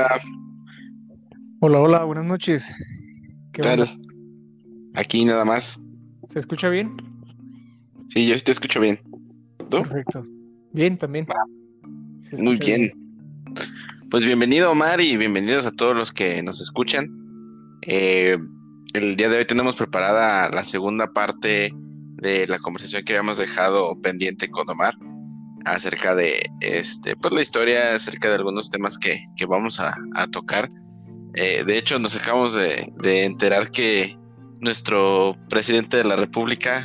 Hola. Hola, hola, buenas noches. ¿Qué tal? Aquí nada más. ¿Se escucha bien? Sí, yo sí te escucho bien. ¿Tú? Perfecto. Bien, también. Muy bien. Pues bienvenido Omar y bienvenidos a todos los que nos escuchan. Eh, el día de hoy tenemos preparada la segunda parte de la conversación que habíamos dejado pendiente con Omar acerca de este, pues la historia, acerca de algunos temas que, vamos a, tocar. Eh, de hecho, nos acabamos de, enterar que nuestro presidente de la República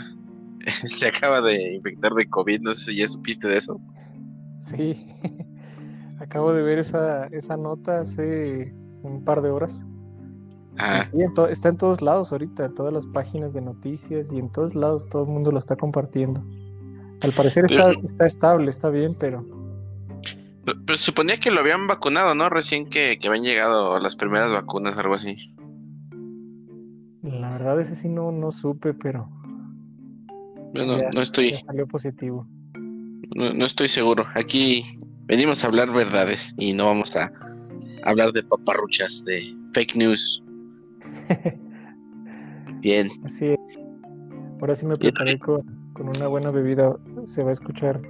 se acaba de infectar de COVID. No sé si ya supiste de eso. Sí, acabo de ver esa, esa nota hace un par de horas. Ah. está en todos lados ahorita, en todas las páginas de noticias y en todos lados todo el mundo lo está compartiendo. Al parecer está, está estable, está bien, pero... Pero suponía que lo habían vacunado, ¿no? Recién que, habían llegado las primeras vacunas, algo así. La verdad, ese sí no, no supe, pero. Bueno, no estoy. salió positivo. No, no, estoy seguro. Aquí venimos a hablar verdades y no vamos a hablar de paparruchas, de fake news. Bien. Así es. Ahora sí me preparé con con una buena bebida se va a escuchar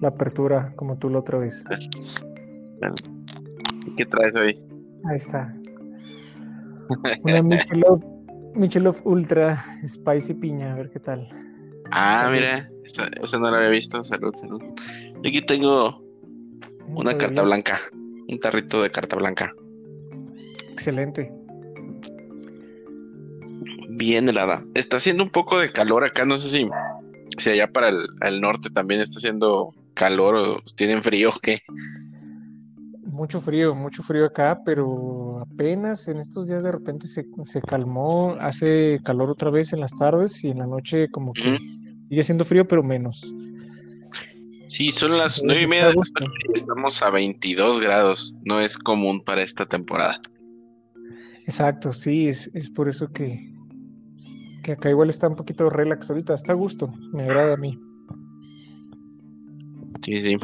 la apertura como tú la otra vez. ¿Qué traes hoy? Ahí está. Una Michelob, Ultra Spicy Piña, a ver qué tal. Ah, mira, esa, no la había visto. Salud, salud. Aquí tengo una carta blanca, un tarrito de carta blanca. Excelente bien helada. Está haciendo un poco de calor acá, no sé si, si allá para el, norte también está haciendo calor o tienen frío qué. Mucho frío, mucho frío acá, pero apenas en estos días de repente se, calmó, hace calor otra vez en las tardes y en la noche como que sigue haciendo frío, pero menos. Sí, son las nueve y media estamos a 22 grados, no es común para esta temporada. Exacto, sí, es, es por eso que, que acá igual está un poquito relax ahorita, está a gusto, me agrada a mí. Sí, sí.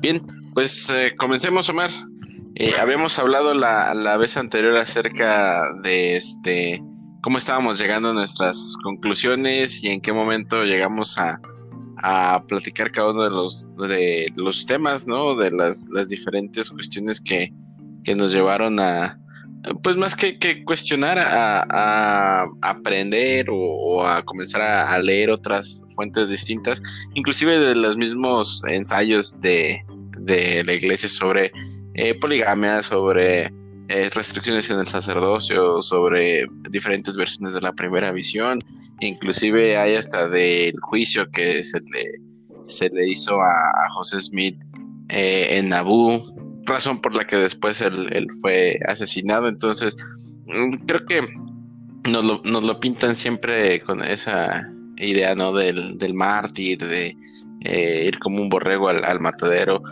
Bien, pues eh, comencemos, Omar. Eh, habíamos hablado la, la, vez anterior acerca de este cómo estábamos llegando a nuestras conclusiones y en qué momento llegamos a, a platicar cada uno de los, de los temas, ¿no? De las, las diferentes cuestiones que, que nos llevaron a, pues más que, cuestionar, a, aprender o, a comenzar a, leer otras fuentes distintas, inclusive de los mismos ensayos de, la iglesia sobre eh, poligamia, sobre eh, restricciones en el sacerdocio, sobre diferentes versiones de la primera visión, inclusive hay hasta del juicio que se le, se le hizo a, José Smith eh, en Nabú, razón por la que después él, fue asesinado. Entonces, mm, creo que nos lo, nos lo pintan siempre con esa idea, ¿no? Del, del mártir, de eh, ir como un borrego al, matadero.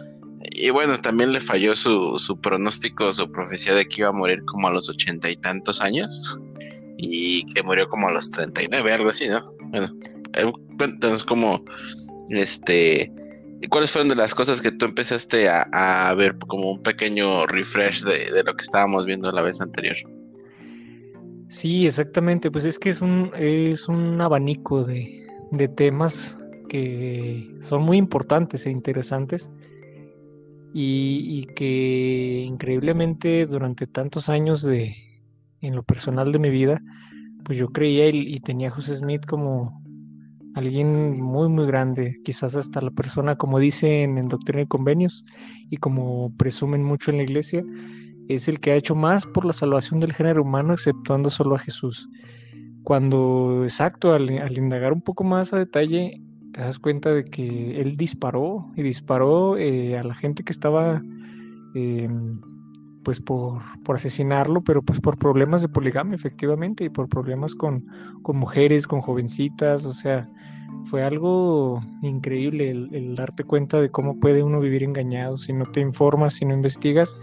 Y bueno, también le falló su, su pronóstico, su profecía de que iba a morir como a los ochenta y tantos años y que murió como a los treinta y nueve, algo así, ¿no? Bueno, eh, cuéntanos cómo, este, ¿Y cuáles fueron de las cosas que tú empezaste a, ver como un pequeño refresh de, lo que estábamos viendo la vez anterior? Sí, exactamente. Pues es que es un, es un abanico de, temas que son muy importantes e interesantes y, que increíblemente durante tantos años de en lo personal de mi vida, pues yo creía y tenía a José Smith como alguien muy, muy grande, quizás hasta la persona, como dicen en Doctrina y Convenios, y como presumen mucho en la iglesia, es el que ha hecho más por la salvación del género humano, exceptuando solo a Jesús. cuando, exacto, al, indagar un poco más a detalle, te das cuenta de que él disparó y disparó eh, a la gente que estaba em, pues por, por, asesinarlo, pero pues por problemas de poligamia efectivamente y por problemas con, con mujeres, con jovencitas, o sea, fue algo increíble el, darte cuenta de cómo puede uno vivir engañado si no te informas, si no investigas,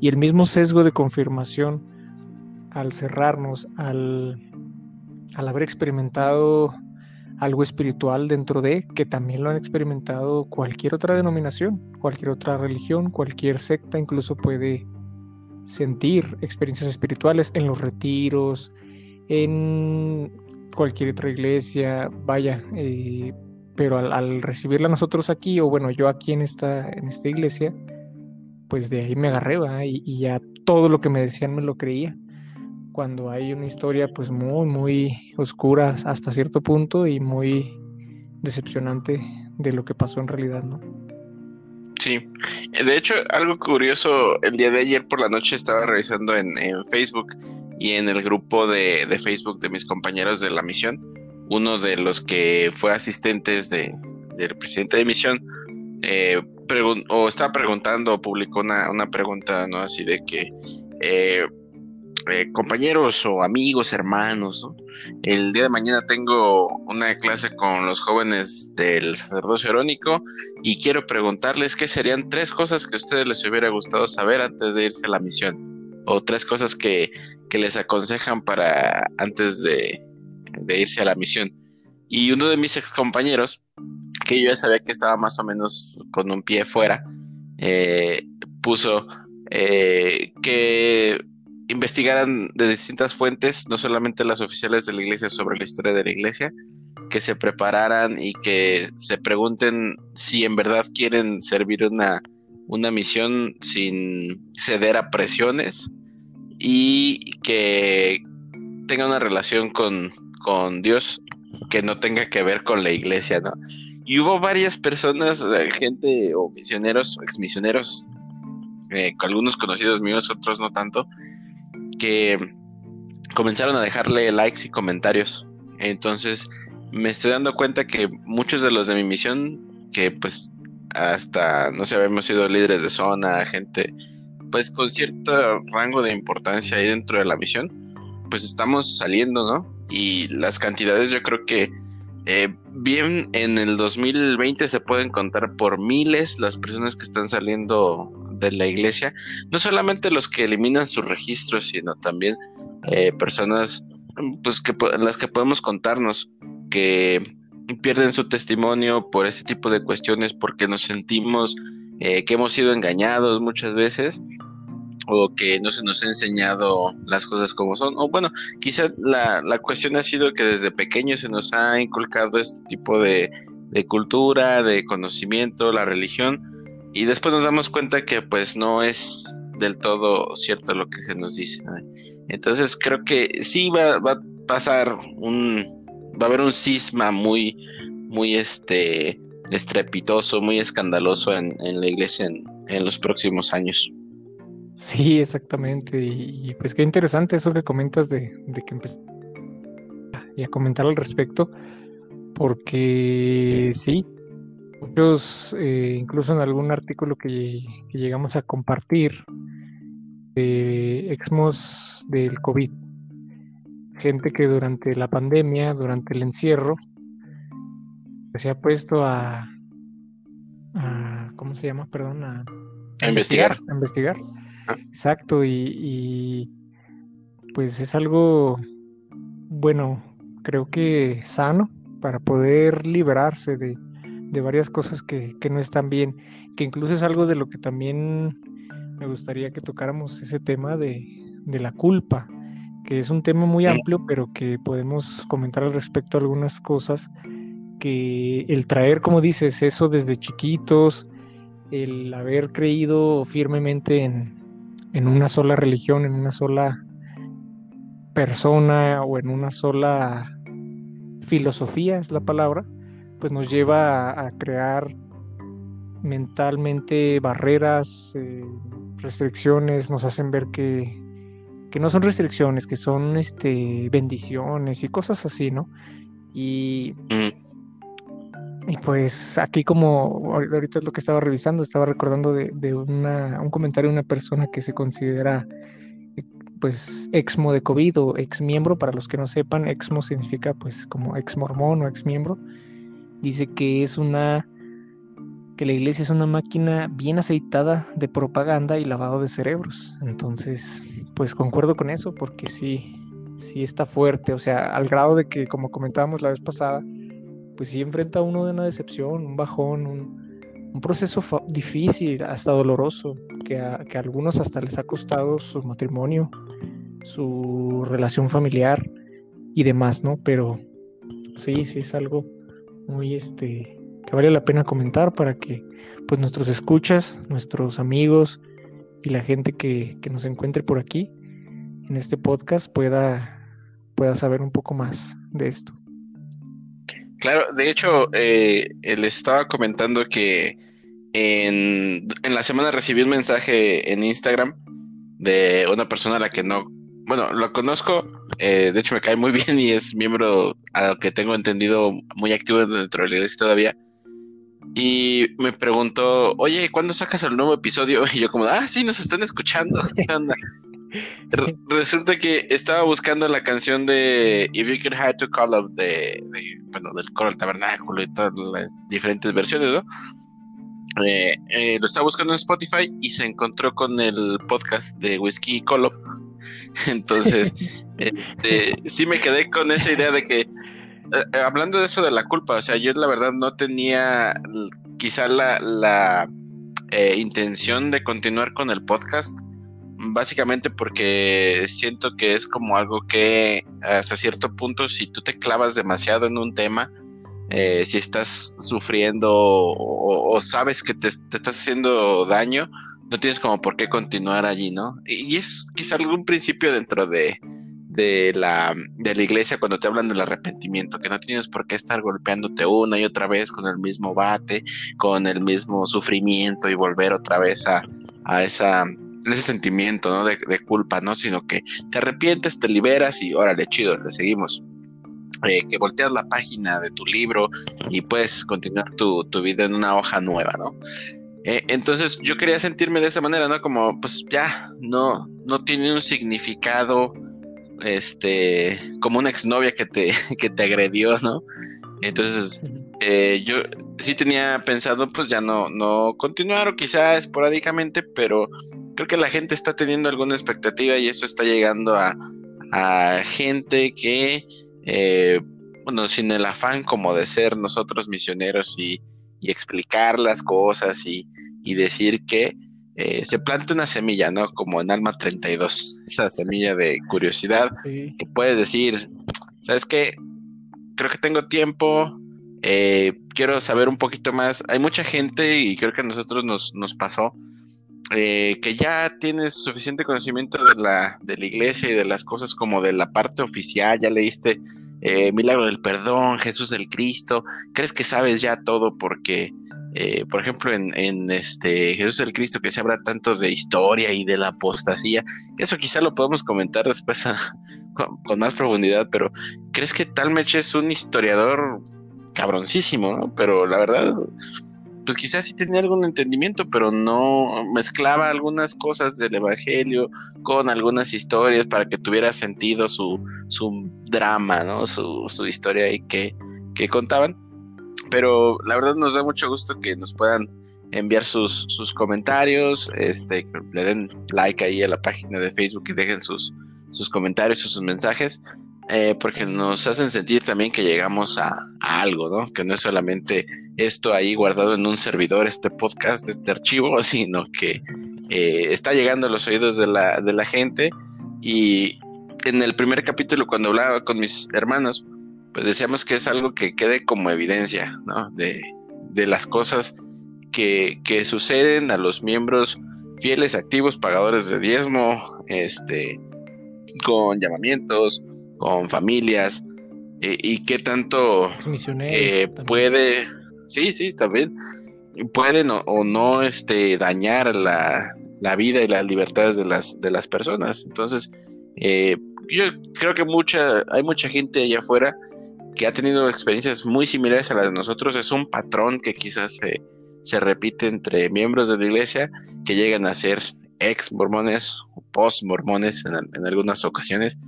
y el mismo sesgo de confirmación al cerrarnos, al, al haber experimentado algo espiritual dentro de, que también lo han experimentado cualquier otra denominación, cualquier otra religión, cualquier secta, incluso puede sentir experiencias espirituales en los retiros, en cualquier otra iglesia, vaya, eh, pero al, recibirla nosotros aquí, o bueno, yo aquí en esta, en esta iglesia, pues de ahí me agarré, Y, ya todo lo que me decían me lo creía. Cuando hay una historia pues muy, muy oscura hasta cierto punto y muy decepcionante de lo que pasó en realidad, ¿no? Sí, de hecho, algo curioso, el día de ayer por la noche estaba revisando en Facebook y en el grupo de, Facebook de mis compañeros de la misión, uno de los que fue asistentes de, del presidente de misión, eh, o estaba preguntando publicó una, una, pregunta, ¿no? Así de que eh, eh, compañeros o amigos, hermanos, el día de mañana tengo una clase con los jóvenes del sacerdocio erónico y quiero preguntarles qué serían tres cosas que a ustedes les hubiera gustado saber antes de irse a la misión o tres cosas que, les aconsejan para antes de, irse a la misión. Y uno de mis ex compañeros, que yo ya sabía que estaba más o menos con un pie fuera, eh, puso eh, que investigaran de distintas fuentes, no solamente las oficiales de la iglesia sobre la historia de la iglesia, que se prepararan y que se pregunten si en verdad quieren servir una, una misión sin ceder a presiones y que tenga una relación con, con Dios que no tenga que ver con la iglesia, ¿no? Y hubo varias personas, eh, gente o misioneros, ex misioneros, eh, algunos conocidos míos, otros no tanto, que comenzaron a dejarle likes y comentarios. Entonces me estoy dando cuenta que muchos de los de mi misión, que pues hasta, no sé, habíamos sido líderes de zona, gente pues con cierto rango de importancia ahí dentro de la misión, pues estamos saliendo, ¿no? Y las cantidades yo creo que eh, bien en el 2020 se pueden contar por miles las personas que están saliendo de la iglesia, no solamente los que eliminan sus registros, sino también eh, personas pues que las que podemos contarnos que pierden su testimonio por ese tipo de cuestiones porque nos sentimos eh, que hemos sido engañados muchas veces o que no se nos ha enseñado las cosas como son. O bueno, quizá la, la cuestión ha sido que desde pequeños se nos ha inculcado este tipo de, de, cultura, de conocimiento, la religión, y después nos damos cuenta que pues no es del todo cierto lo que se nos dice. Entonces creo que sí va, va a pasar un, va a haber un cisma muy, muy este estrepitoso, muy escandaloso en, la iglesia en, los próximos años. Sí, exactamente. Y, pues qué interesante eso que comentas de, que empecé y a comentar al respecto, porque sí, muchos, eh, incluso en algún artículo que, llegamos a compartir de exmos del COVID, gente que durante la pandemia, durante el encierro, se ha puesto a, ¿cómo se llama? Perdón, a, investigar. A investigar. Ah. Exacto, y, pues es algo, bueno, creo que sano para poder liberarse de, varias cosas que, no están bien, que incluso es algo de lo que también me gustaría que tocáramos ese tema de, de la culpa, que es un tema muy amplio, pero que podemos comentar al respecto algunas cosas que el traer, como dices, eso desde chiquitos, el haber creído firmemente en, una sola religión, en una sola persona o en una sola filosofía, es la palabra, pues nos lleva a, crear mentalmente barreras, eh, restricciones, nos hacen ver que, que no son restricciones, que son este, bendiciones y cosas así, ¿no? Y, y pues aquí como ahorita es lo que estaba revisando, estaba recordando de, de una, un comentario de una persona que se considera pues exmo de COVID o ex miembro, para los que no sepan, exmo significa pues como ex mormón o ex miembro, dice que es una que la iglesia es una máquina bien aceitada de propaganda y lavado de cerebros. Entonces, pues concuerdo con eso porque sí, sí está fuerte, o sea, al grado de que, como comentábamos la vez pasada, pues sí enfrenta uno de una decepción, un bajón, un, proceso difícil, hasta doloroso, que a, que a algunos hasta les ha costado su matrimonio, su relación familiar y demás, ¿no? Pero sí, sí es algo muy, este, que vale la pena comentar para que pues nuestros escuchas, nuestros amigos y la gente que, nos encuentre por aquí en este podcast pueda, pueda saber un poco más de esto. Claro, de hecho, eh, les estaba comentando que en, en, la semana recibí un mensaje en Instagram de una persona a la que no, bueno, lo conozco, eh, de hecho me cae muy bien y es miembro, a lo que tengo entendido, muy activo dentro de la iglesia todavía y me preguntó, oye, ¿cuándo sacas el nuevo episodio? Y yo como, ah, sí, nos están escuchando. ¿Qué onda? resulta que estaba buscando la canción de If You Could Have to Call of de, bueno, del coro del tabernáculo y todas las diferentes versiones, ¿no? Eh, eh, lo estaba buscando en Spotify y se encontró con el podcast de Whiskey y Colo. Entonces, este, sí me quedé con esa idea de que eh, eh, hablando de eso de la culpa, o sea, yo la verdad no tenía quizá la, eh, intención de continuar con el podcast, básicamente porque siento que es como algo que hasta cierto punto si tú te clavas demasiado en un tema, si estás sufriendo o, sabes que te, te, estás haciendo daño, no tienes como por qué continuar allí, ¿no? Y es quizá algún principio dentro de, de la, de la iglesia cuando te hablan del arrepentimiento, que no tienes por qué estar golpeándote una y otra vez con el mismo bate, con el mismo sufrimiento y volver otra vez a, a esa, ese sentimiento ¿no? de, culpa, ¿no? Sino que te arrepientes, te liberas y órale, chido, le seguimos. Eh, que volteas la página de tu libro y puedes continuar tu, tu vida en una hoja nueva, ¿no? Eh, entonces yo quería sentirme de esa manera, ¿no? Como, pues ya, no, no tiene un significado este, como una exnovia que te, que te agredió, ¿no? Entonces, eh, yo sí tenía pensado, pues ya no, no continuar o quizá esporádicamente, pero creo que la gente está teniendo alguna expectativa y eso está llegando a, a gente que, eh, bueno, sin el afán como de ser nosotros misioneros y, y explicar las cosas y, y decir que eh, se planta una semilla, ¿no? Como en Alma 32, esa semilla de curiosidad que puedes decir, ¿sabes qué? Creo que tengo tiempo, eh, quiero saber un poquito más. Hay mucha gente y creo que a nosotros nos, nos pasó eh, que ya tienes suficiente conocimiento de la, de la iglesia y de las cosas como de la parte oficial, ya leíste Milagro del Perdón, Jesús del Cristo, crees que sabes ya todo porque eh, por ejemplo, en, este Jesús el Cristo, que se habla tanto de historia y de la apostasía, eso quizá lo podemos comentar después con, más profundidad, pero ¿crees que Talmech es un historiador cabroncísimo, ¿no? Pero la verdad, pues quizás sí tenía algún entendimiento, pero no mezclaba algunas cosas del Evangelio con algunas historias para que tuviera sentido su, su drama, ¿no? Su, su historia ahí que, que contaban pero la verdad nos da mucho gusto que nos puedan enviar sus, sus comentarios, este, que le den like ahí a la página de Facebook y dejen sus, sus comentarios o sus mensajes, eh, porque nos hacen sentir también que llegamos a, algo, ¿no? Que no es solamente esto ahí guardado en un servidor, este podcast, este archivo, sino que eh, está llegando a los oídos de la, de la gente. Y en el primer capítulo, cuando hablaba con mis hermanos, pues decíamos que es algo que quede como evidencia, ¿no? De, las cosas que, suceden a los miembros fieles, activos, pagadores de diezmo, este, con llamamientos, con familias, eh, y qué tanto eh, puede, sí, sí, también, pueden o, no este, dañar la, la, vida y las libertades de las, de las personas. Entonces, Eh, yo creo que mucha, hay mucha gente allá afuera que ha tenido experiencias muy similares a las de nosotros. Es un patrón que quizás se repite entre miembros de la iglesia que llegan a ser ex mormones o post mormones en, algunas ocasiones.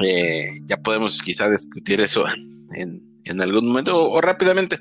Eh, ya podemos quizá discutir eso en, algún momento o, rápidamente.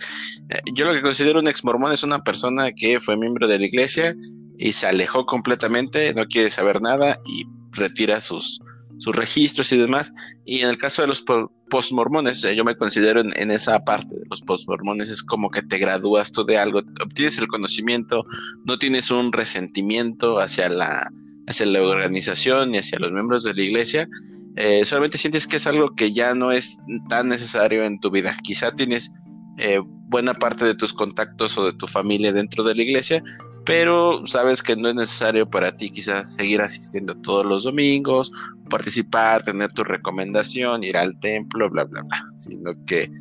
Eh, yo lo que considero un ex mormón es una persona que fue miembro de la iglesia y se alejó completamente, no quiere saber nada y retira sus, sus registros y demás. Y en el caso de los postmormones, yo me considero en, esa parte de los postmormones, es como que te gradúas tú de algo, obtienes el conocimiento, no tienes un resentimiento hacia la, hacia la organización y hacia los miembros de la iglesia, eh, solamente sientes que es algo que ya no es tan necesario en tu vida. Quizá tienes eh, buena parte de tus contactos o de tu familia dentro de la iglesia, pero sabes que no es necesario para ti quizás seguir asistiendo todos los domingos, participar, tener tu recomendación, ir al templo, bla, bla, bla, sino que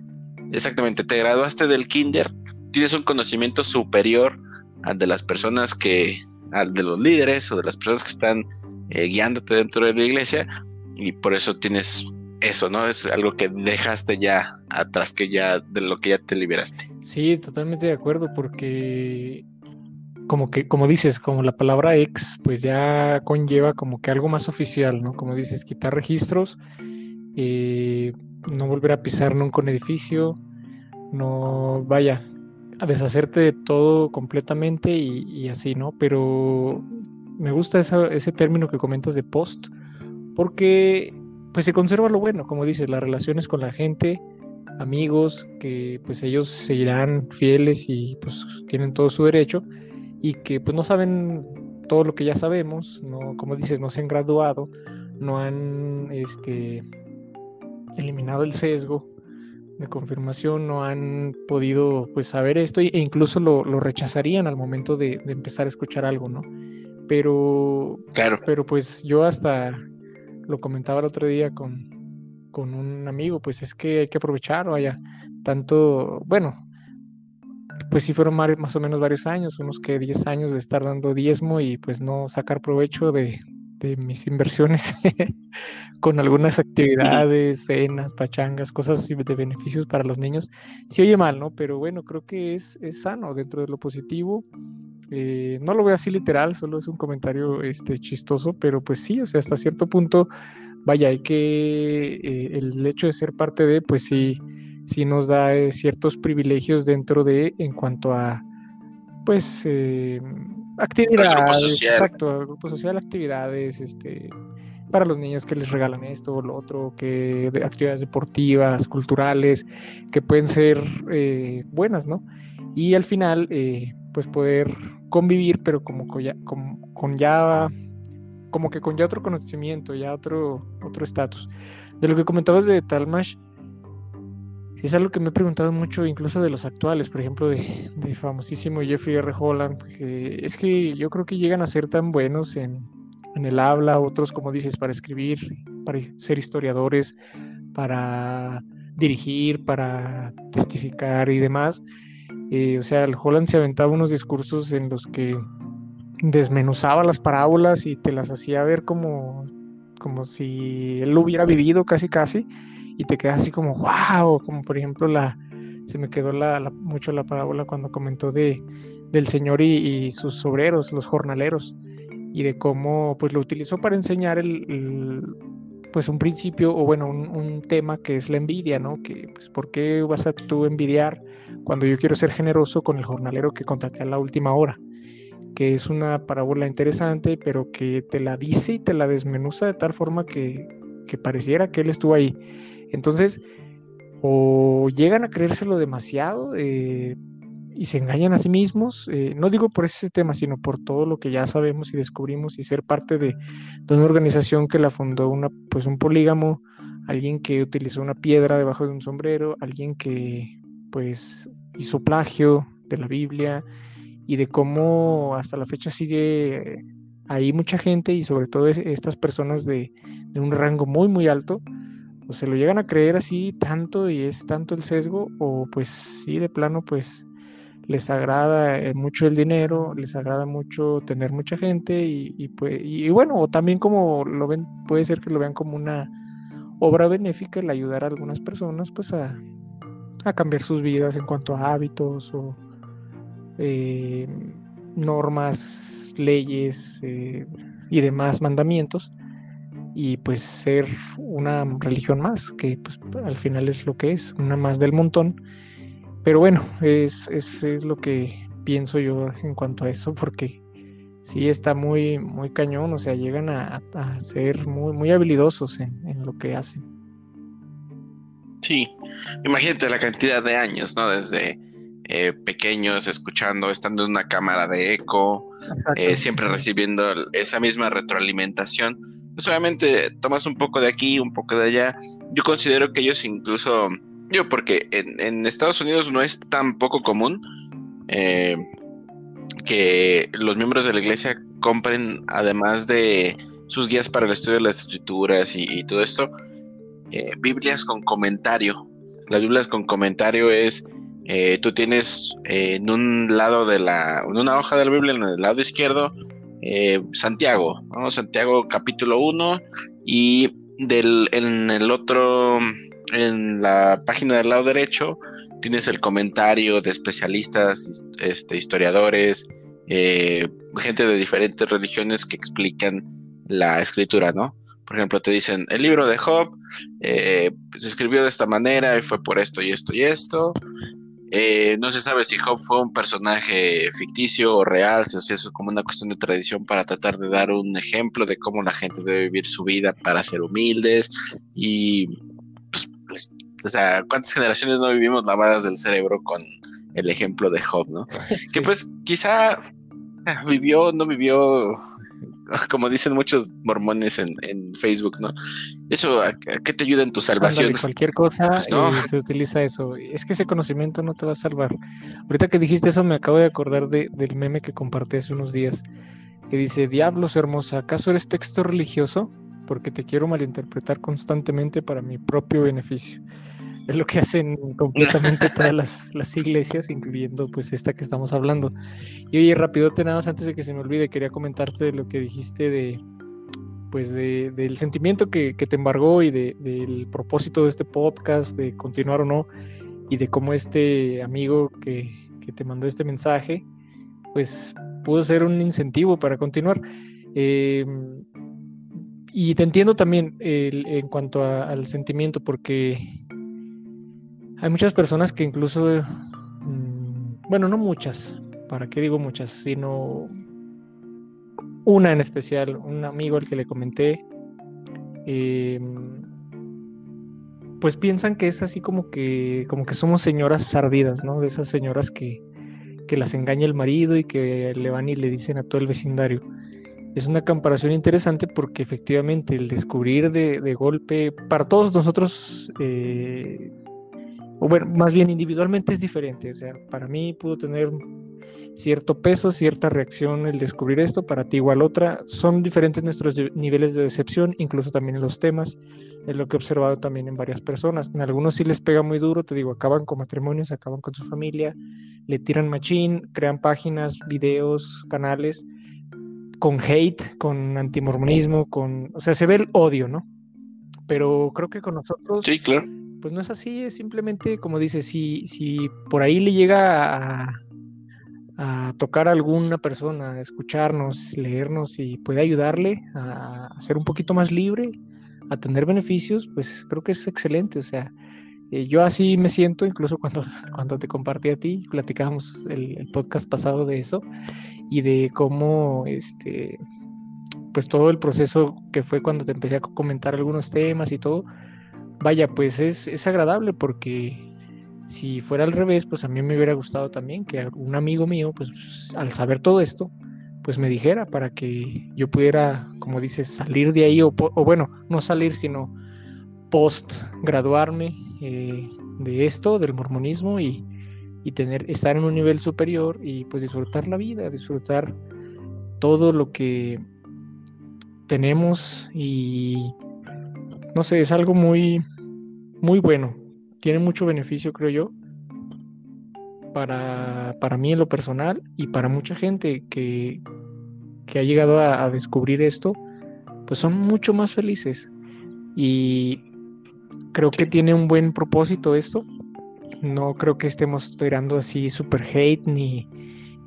exactamente te graduaste del kinder, tienes un conocimiento superior al de las personas que, al de los líderes o de las personas que están eh, guiándote dentro de la iglesia y por eso tienes eso, ¿no? Es algo que dejaste ya atrás, que ya de lo que ya te liberaste. Sí, totalmente de acuerdo, porque como que, como dices, como la palabra ex, pues ya conlleva como que algo más oficial, ¿no? Como dices, quitar registros, eh, no volver a pisar nunca un edificio, no vaya a deshacerte de todo completamente y, así, ¿no? Pero me gusta ese término que comentas de post, porque pues se conserva lo bueno, como dices, las relaciones con la gente, amigos, que pues ellos seguirán fieles y pues tienen todo su derecho y que pues no saben todo lo que ya sabemos, no, como dices, no se han graduado, no han este, eliminado el sesgo de confirmación, no han podido pues saber esto e incluso lo, rechazarían al momento de, empezar a escuchar algo, ¿no? Pero, claro. pero pues yo hasta lo comentaba el otro día con, con un amigo, pues es que hay que aprovechar, vaya, tanto, bueno, pues sí fueron más o menos varios años, unos que 10 años de estar dando diezmo y pues no sacar provecho de, mis inversiones con algunas actividades, cenas, pachangas, cosas de beneficios para los niños. Sí oye mal, ¿no? Pero bueno, creo que es, es sano dentro de lo positivo. Eh, no lo veo así literal, solo es un comentario este, chistoso, pero pues sí, o sea, hasta cierto punto, vaya, hay que, eh, el hecho de ser parte de, pues sí, sí nos da eh, ciertos privilegios dentro de en cuanto a pues eh, actividades, exacto, grupo social, actividades, este, para los niños que les regalan esto o lo otro, que de actividades deportivas, culturales, que pueden ser eh, buenas, ¿no? Y al final, pues poder convivir, pero como con ya, con ya, como que con ya otro conocimiento, ya otro otro estatus. De lo que comentabas de Talmash, es algo que me he preguntado mucho, incluso de los actuales, por ejemplo, de, famosísimo Jeffrey R. Holland, que es que yo creo que llegan a ser tan buenos en, el habla, otros, como dices, para escribir, para ser historiadores, para dirigir, para testificar y demás. Eh, o sea, el Holland se aventaba unos discursos en los que desmenuzaba las parábolas y te las hacía ver como, como si él lo hubiera vivido casi casi y te quedas así como, wow, como por ejemplo la, se me quedó la, mucho la parábola cuando comentó de, del Señor y, sus obreros, los jornaleros, y de cómo pues lo utilizó para enseñar el, pues un principio o bueno, un, tema que es la envidia, ¿no? Que pues ¿por qué vas a tú envidiar cuando yo quiero ser generoso con el jornalero que contraté a la última hora? que es una parábola interesante, pero que te la dice y te la desmenuza de tal forma que, que pareciera que él estuvo ahí. Entonces, o llegan a creérselo demasiado eh, y se engañan a sí mismos, eh, no digo por ese tema, sino por todo lo que ya sabemos y descubrimos y ser parte de, una organización que la fundó una, pues un polígamo, alguien que utilizó una piedra debajo de un sombrero, alguien que pues hizo plagio de la Biblia y de cómo hasta la fecha sigue ahí mucha gente y sobre todo estas personas de, de un rango muy muy alto o se lo llegan a creer así tanto y es tanto el sesgo, o pues sí, de plano, pues les agrada eh, mucho el dinero, les agrada mucho tener mucha gente y, pues, y, bueno, también como lo ven, puede ser que lo vean como una obra benéfica el ayudar a algunas personas pues a, a cambiar sus vidas en cuanto a hábitos o eh, normas, leyes eh, y demás mandamientos y pues ser una religión más, que pues al final es lo que es, una más del montón. Pero bueno, es, es, lo que pienso yo en cuanto a eso, porque sí está muy, muy cañón, o sea, llegan a, ser muy, muy habilidosos en, en, lo que hacen. Sí, imagínate la cantidad de años, ¿no? Desde eh, pequeños, escuchando, estando en una cámara de eco, eh, siempre recibiendo esa misma retroalimentación. Pues obviamente tomas un poco de aquí, un poco de allá. Yo considero que ellos incluso, yo porque en, Estados Unidos no es tan poco común eh, que los miembros de la iglesia compren, además de sus guías para el estudio de las escrituras y, todo esto, Biblias con comentario. Las Biblias con comentario es eh, tú tienes eh, en un lado de la, en una hoja de la Biblia, en el lado izquierdo, eh, Santiago, Santiago capítulo 1 y del, en el otro, en la página del lado derecho, tienes el comentario de especialistas, este, historiadores, gente de diferentes religiones que explican la escritura, ¿no? Por ejemplo, te dicen, el libro de Job se escribió de esta manera y fue por esto y esto y esto. Eh, no se sabe si Job fue un personaje ficticio o real, si eso es como una cuestión de tradición para tratar de dar un ejemplo de cómo la gente debe vivir su vida para ser humildes y, pues, pues, o sea, ¿cuántas generaciones no vivimos lavadas del cerebro con el ejemplo de Job, no? Que pues quizá ah, vivió, no vivió como dicen muchos mormones en, Facebook, ¿no? Eso, ¿a, qué te ayuda en tu salvación? cualquier cosa pues eh, se utiliza eso. Es que ese conocimiento no te va a salvar. Ahorita que dijiste eso, me acabo de acordar de, del meme que compartí hace unos días, que dice, Diablos hermosa, ¿acaso eres texto religioso? Porque te quiero malinterpretar constantemente para mi propio beneficio es lo que hacen completamente todas las, iglesias, incluyendo pues esta que estamos hablando. Y oye, rápido más antes de que se me olvide, quería comentarte de lo que dijiste de pues de, del sentimiento que, te embargó y de, del propósito de este podcast, de continuar o no, y de cómo este amigo que, te mandó este mensaje, pues pudo ser un incentivo para continuar. Em, y te entiendo también en cuanto al sentimiento, porque hay muchas personas que incluso, mm, bueno, no muchas, ¿para qué digo muchas? Sino una en especial, un amigo al que le comenté, em, pues piensan que es así como que, como que somos señoras sardidas, ¿no? De esas señoras que, que las engaña el marido y que le van y le dicen a todo el vecindario. Es una comparación interesante porque efectivamente el descubrir de, de golpe, para todos nosotros, eh, o bueno, más bien individualmente es diferente. O sea, para mí pudo tener cierto peso, cierta reacción el descubrir esto, para ti igual otra. Son diferentes nuestros niveles de decepción, incluso también en los temas. Es lo que he observado también en varias personas. En algunos sí les pega muy duro, te digo, acaban con matrimonios, acaban con su familia, le tiran machín, crean páginas, videos, canales con hate, con antimormonismo, con, o sea, se ve el odio, ¿no? Pero creo que con nosotros Sí, claro pues no es así, es simplemente, como dice, si, si por ahí le llega a, tocar a alguna persona, escucharnos, leernos y puede ayudarle a, ser un poquito más libre, a tener beneficios, pues creo que es excelente. O sea, eh, yo así me siento, incluso cuando, cuando te compartí a ti, platicábamos el, el, podcast pasado de eso y de cómo, este, pues todo el proceso que fue cuando te empecé a comentar algunos temas y todo, vaya, pues es, agradable porque si fuera al revés, pues a mí me hubiera gustado también que un amigo mío, pues al saber todo esto, pues me dijera para que yo pudiera, como dices, salir de ahí, o, bueno, no salir, sino post graduarme eh, de esto, del mormonismo, y, y, tener, estar en un nivel superior y pues disfrutar la vida, disfrutar todo lo que tenemos y no sé, es algo muy, muy bueno. Tiene mucho beneficio, creo yo. para, para mí en lo personal y para mucha gente que, que ha llegado a, descubrir esto, pues son mucho más felices. Y creo que tiene un buen propósito esto. No creo que estemos tirando así super hate ni,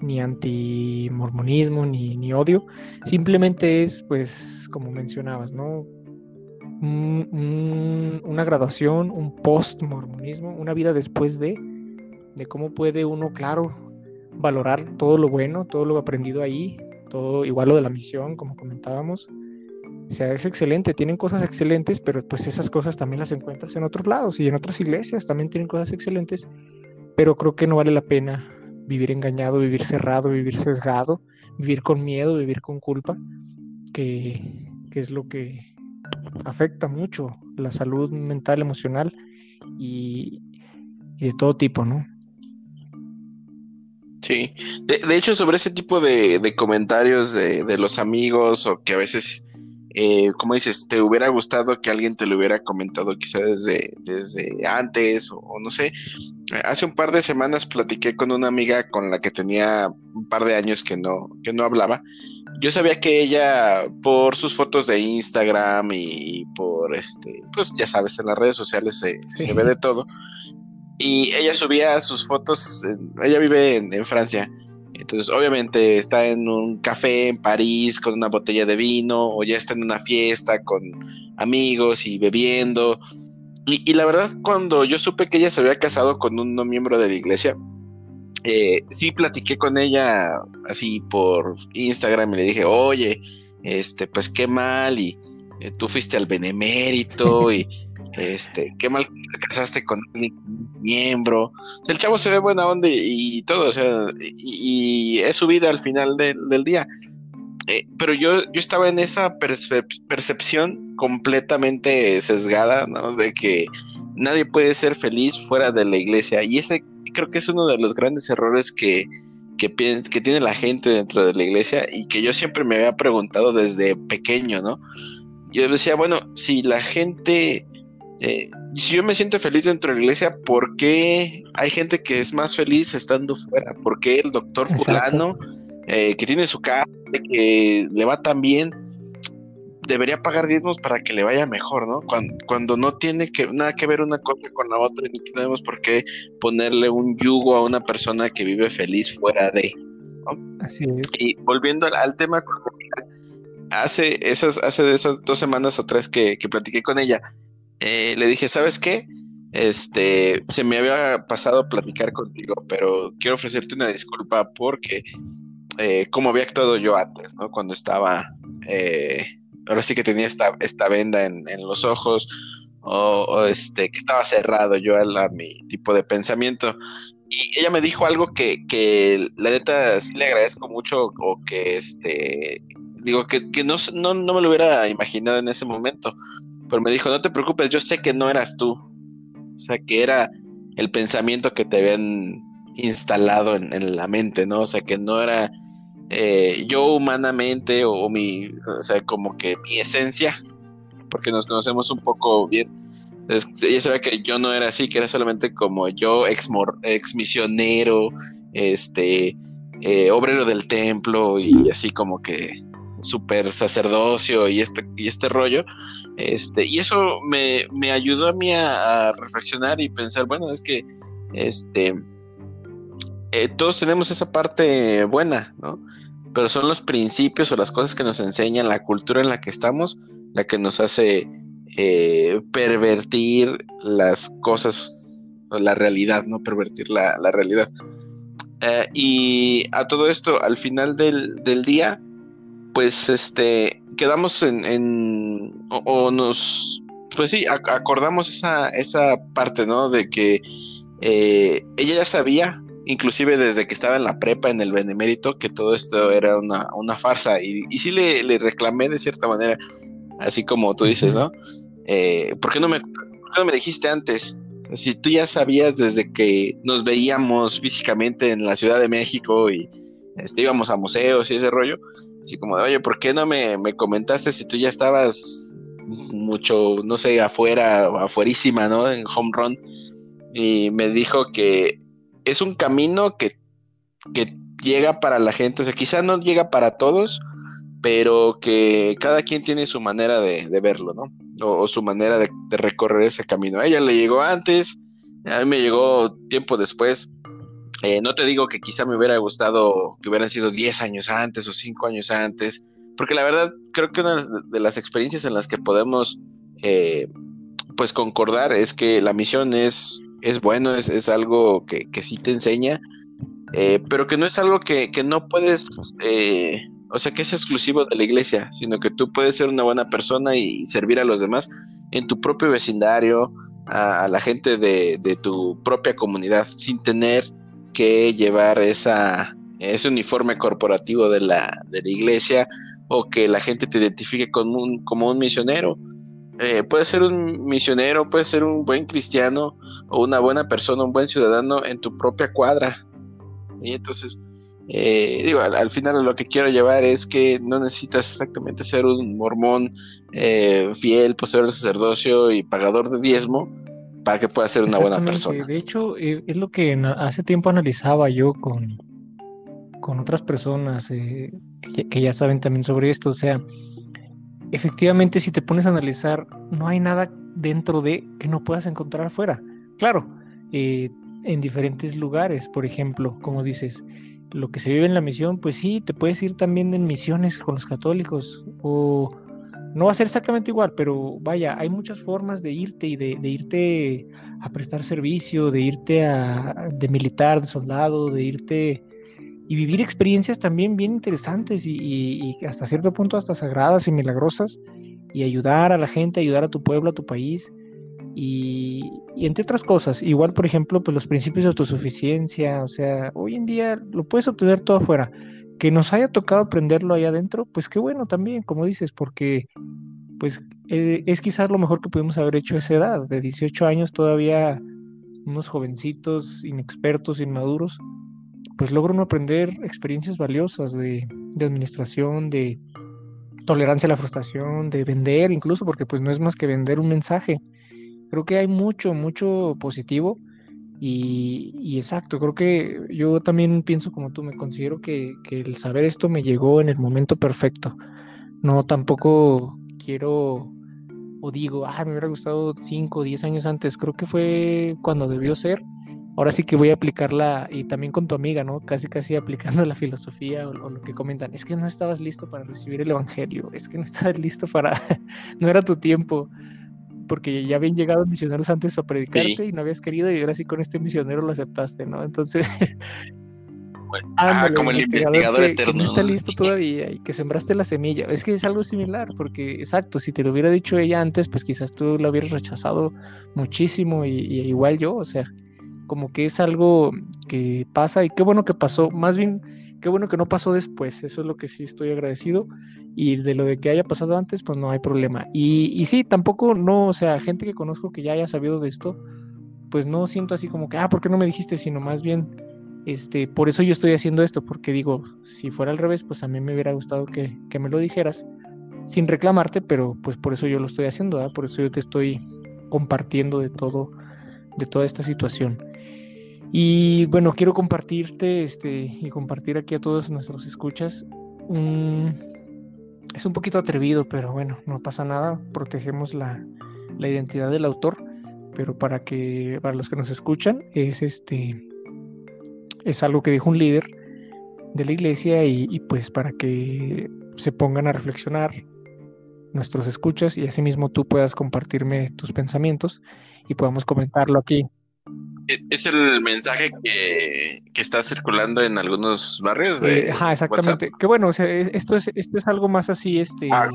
ni anti-mormonismo ni, ni, odio. Simplemente es, pues, como mencionabas, ¿no? Una graduación, un post-mormonismo, una vida después de, de cómo puede uno, claro, valorar todo lo bueno, todo lo aprendido ahí, todo igual lo de la misión, como comentábamos. O sea, es excelente, tienen cosas excelentes, pero pues esas cosas también las encuentras en otros lados y en otras iglesias también tienen cosas excelentes, pero creo que no vale la pena vivir engañado, vivir cerrado, vivir sesgado, vivir con miedo, vivir con culpa, que, es lo que afecta mucho la salud mental, emocional y, de todo tipo, ¿no? Sí, de, hecho sobre ese tipo de, comentarios de, los amigos o que a veces, eh, como dices, te hubiera gustado que alguien te lo hubiera comentado quizá desde, desde antes o, no sé. Hace un par de semanas platiqué con una amiga con la que tenía un par de años que no, que no hablaba. Yo sabía que ella, por sus fotos de Instagram y por este, pues ya sabes, en las redes sociales se, se ve de todo y ella subía sus fotos, ella vive en, Francia, entonces obviamente está en un café en París con una botella de vino o ya está en una fiesta con amigos y bebiendo. Y, la verdad, cuando yo supe que ella se había casado con un no miembro de la iglesia, eh, sí platiqué con ella así por Instagram y le dije, oye, este, pues qué mal y eh, tú fuiste al benemérito y este, qué mal te casaste con miembro. el chavo se ve buena onda y, todo, o sea, y, es su vida al final del día. Eh, pero yo, yo estaba en esa percepción completamente sesgada, ¿no? De que nadie puede ser feliz fuera de la iglesia. Y ese creo que es uno de los grandes errores que, que, que tiene la gente dentro de la iglesia y que yo siempre me había preguntado desde pequeño, ¿no? Yo decía, bueno, si la gente eh, si yo me siento feliz dentro de la iglesia, ¿por qué hay gente que es más feliz estando fuera? ¿Por qué el doctor fulano, eh, que tiene su casa, que le va tan bien, debería pagar diezmos para que le vaya mejor, ¿no? Cuando, no tiene que, nada que ver una cosa con la otra y no tenemos por qué ponerle un yugo a una persona que vive feliz fuera de. Así es. Y volviendo al, tema, hace esas, hace de esas dos semanas o tres que, que platiqué con ella, eh, le dije, ¿sabes qué? Este, se me había pasado platicar contigo, pero quiero ofrecerte una disculpa porque eh, como había actuado yo antes, ¿no? Cuando estaba, eh, ahora sí que tenía esta, esta venda en, los ojos o, este, que estaba cerrado yo a, mi tipo de pensamiento. Y ella me dijo algo que, que la neta sí le agradezco mucho o que este, digo que, que no, no, no me lo hubiera imaginado en ese momento pero me dijo, no te preocupes, yo sé que no eras tú. O sea, que era el pensamiento que te habían instalado en, la mente, ¿no? O sea, que no era eh, yo humanamente o, mi, o sea, como que mi esencia, porque nos conocemos un poco bien. ella sabía que yo no era así, que era solamente como yo, ex, ex misionero, este, eh, obrero del templo y así como que super sacerdocio y este, y este rollo. Este, y eso me, ayudó a mí a, reflexionar y pensar, bueno, es que este, eh, todos tenemos esa parte buena, ¿no? Pero son los principios o las cosas que nos enseñan, la cultura en la que estamos, la que nos hace eh, pervertir las cosas, la realidad, ¿no? Pervertir la, realidad. Eh, y a todo esto, al final del, del día, pues este, quedamos en, o, nos, pues sí, acordamos esa, esa parte, ¿no? De que eh, ella ya sabía, inclusive desde que estaba en la prepa, en el Benemérito, que todo esto era una, farsa. Y, y sí le, reclamé de cierta manera, así como tú dices, ¿no? Eh, ¿por, qué no me, no me dijiste antes? Si tú ya sabías desde que nos veíamos físicamente en la Ciudad de México y este, íbamos a museos y ese rollo, Así como de, oye, ¿por qué no me, comentaste si tú ya estabas mucho, no sé, afuera, afuerísima, ¿no? En home run. Y me dijo que es un camino que, que llega para la gente, o sea, quizá no llega para todos, pero que cada quien tiene su manera de, verlo, ¿no? O, su manera de, recorrer ese camino. A ella le llegó antes, a mí me llegó tiempo después. Eh, no te digo que quizá me hubiera gustado que hubieran sido 10 años antes o 5 años antes, porque la verdad creo que una de las experiencias en las que podemos eh, pues concordar es que la misión es, es bueno, es, es algo que, que, sí te enseña, eh, pero que no es algo que, que no puedes o sea, que es exclusivo de la iglesia, sino que tú puedes ser una buena persona y servir a los demás en tu propio vecindario, a, la gente de, tu propia comunidad, sin tener que llevar esa, ese uniforme corporativo de la, de la iglesia o que la gente te identifique como un, como un misionero. Eh, puedes ser un misionero, puedes ser un buen cristiano o una buena persona, un buen ciudadano en tu propia cuadra. Y entonces, eh, digo, al, final lo que quiero llevar es que no necesitas exactamente ser un mormón eh, fiel, poseedor del sacerdocio y pagador de diezmo para que puedas ser una buena persona. De hecho, eh, es lo que hace tiempo analizaba yo con, con otras personas que, que, ya saben también sobre esto. O sea, efectivamente, si te pones a analizar, no hay nada dentro de que no puedas encontrar afuera. Claro, en diferentes lugares, por ejemplo, como dices lo que se vive en la misión, pues sí, te puedes ir también en misiones con los católicos o no va a ser exactamente igual, pero vaya, hay muchas formas de irte y de, irte a prestar servicio, de irte a, de militar, de soldado, de irte y vivir experiencias también bien interesantes y, y, hasta cierto punto hasta sagradas y milagrosas y ayudar a la gente, ayudar a tu pueblo, a tu país y, entre otras cosas, igual por ejemplo, pues los principios de autosuficiencia, o sea, hoy en día lo puedes obtener todo afuera. Que nos haya tocado aprenderlo ahí adentro, pues qué bueno también, como dices, porque pues eh, es quizás lo mejor que pudimos haber hecho esa edad, de 18 años todavía unos jovencitos, inexpertos, inmaduros, pues logra uno aprender experiencias valiosas de, de administración, de tolerancia a la frustración, de vender incluso, porque pues no es más que vender un mensaje. Creo que hay mucho, mucho positivo y, exacto, creo que yo también pienso como tú, me considero que, el saber esto me llegó en el momento perfecto. No tampoco quiero o digo, ah, me hubiera gustado 5 o 10 años antes, creo que fue cuando debió ser. Ahora sí que voy a aplicarla y también con tu amiga, ¿no? Casi, casi aplicando la filosofía o, o lo que comentan. Es que no estabas listo para recibir el Evangelio, es que no estabas listo para, no era tu tiempo porque ya habían llegado misioneros antes a predicarte y no habías querido y ahora sí con este misionero lo aceptaste, ¿no? Entonces... ah, como el investigador eterno. no está listo todavía y que sembraste la semilla. Es que es algo similar, porque exacto, si te lo hubiera dicho ella antes, pues quizás tú la hubieras rechazado muchísimo y, y igual yo, o sea, como que es algo que pasa y qué bueno que pasó, más bien qué bueno que no pasó después, eso es lo que sí estoy agradecido y de lo de que haya pasado antes, pues no hay problema. Y, sí, tampoco, no, o sea, gente que conozco que ya haya sabido de esto, pues no siento así como que, ah, ¿por qué no me dijiste? Sino más bien, este, por eso yo estoy haciendo esto, porque digo, si fuera al revés, pues a mí me hubiera gustado que, que me lo dijeras, sin reclamarte, pero pues por eso yo lo estoy haciendo, ¿verdad? por eso yo te estoy compartiendo de todo, de toda esta situación. Y bueno, quiero compartirte este, y compartir aquí a todos nuestros escuchas. es un poquito atrevido, pero bueno, no pasa nada. Protegemos la, la, identidad del autor. Pero para que, para los que nos escuchan, es este es algo que dijo un líder de la iglesia y, y pues para que se pongan a reflexionar nuestros escuchas y asimismo tú puedas compartirme tus pensamientos y podamos comentarlo aquí es el mensaje que, está circulando en algunos barrios de eh, ajá, exactamente. Que bueno, esto es esto es algo más así, este, ah,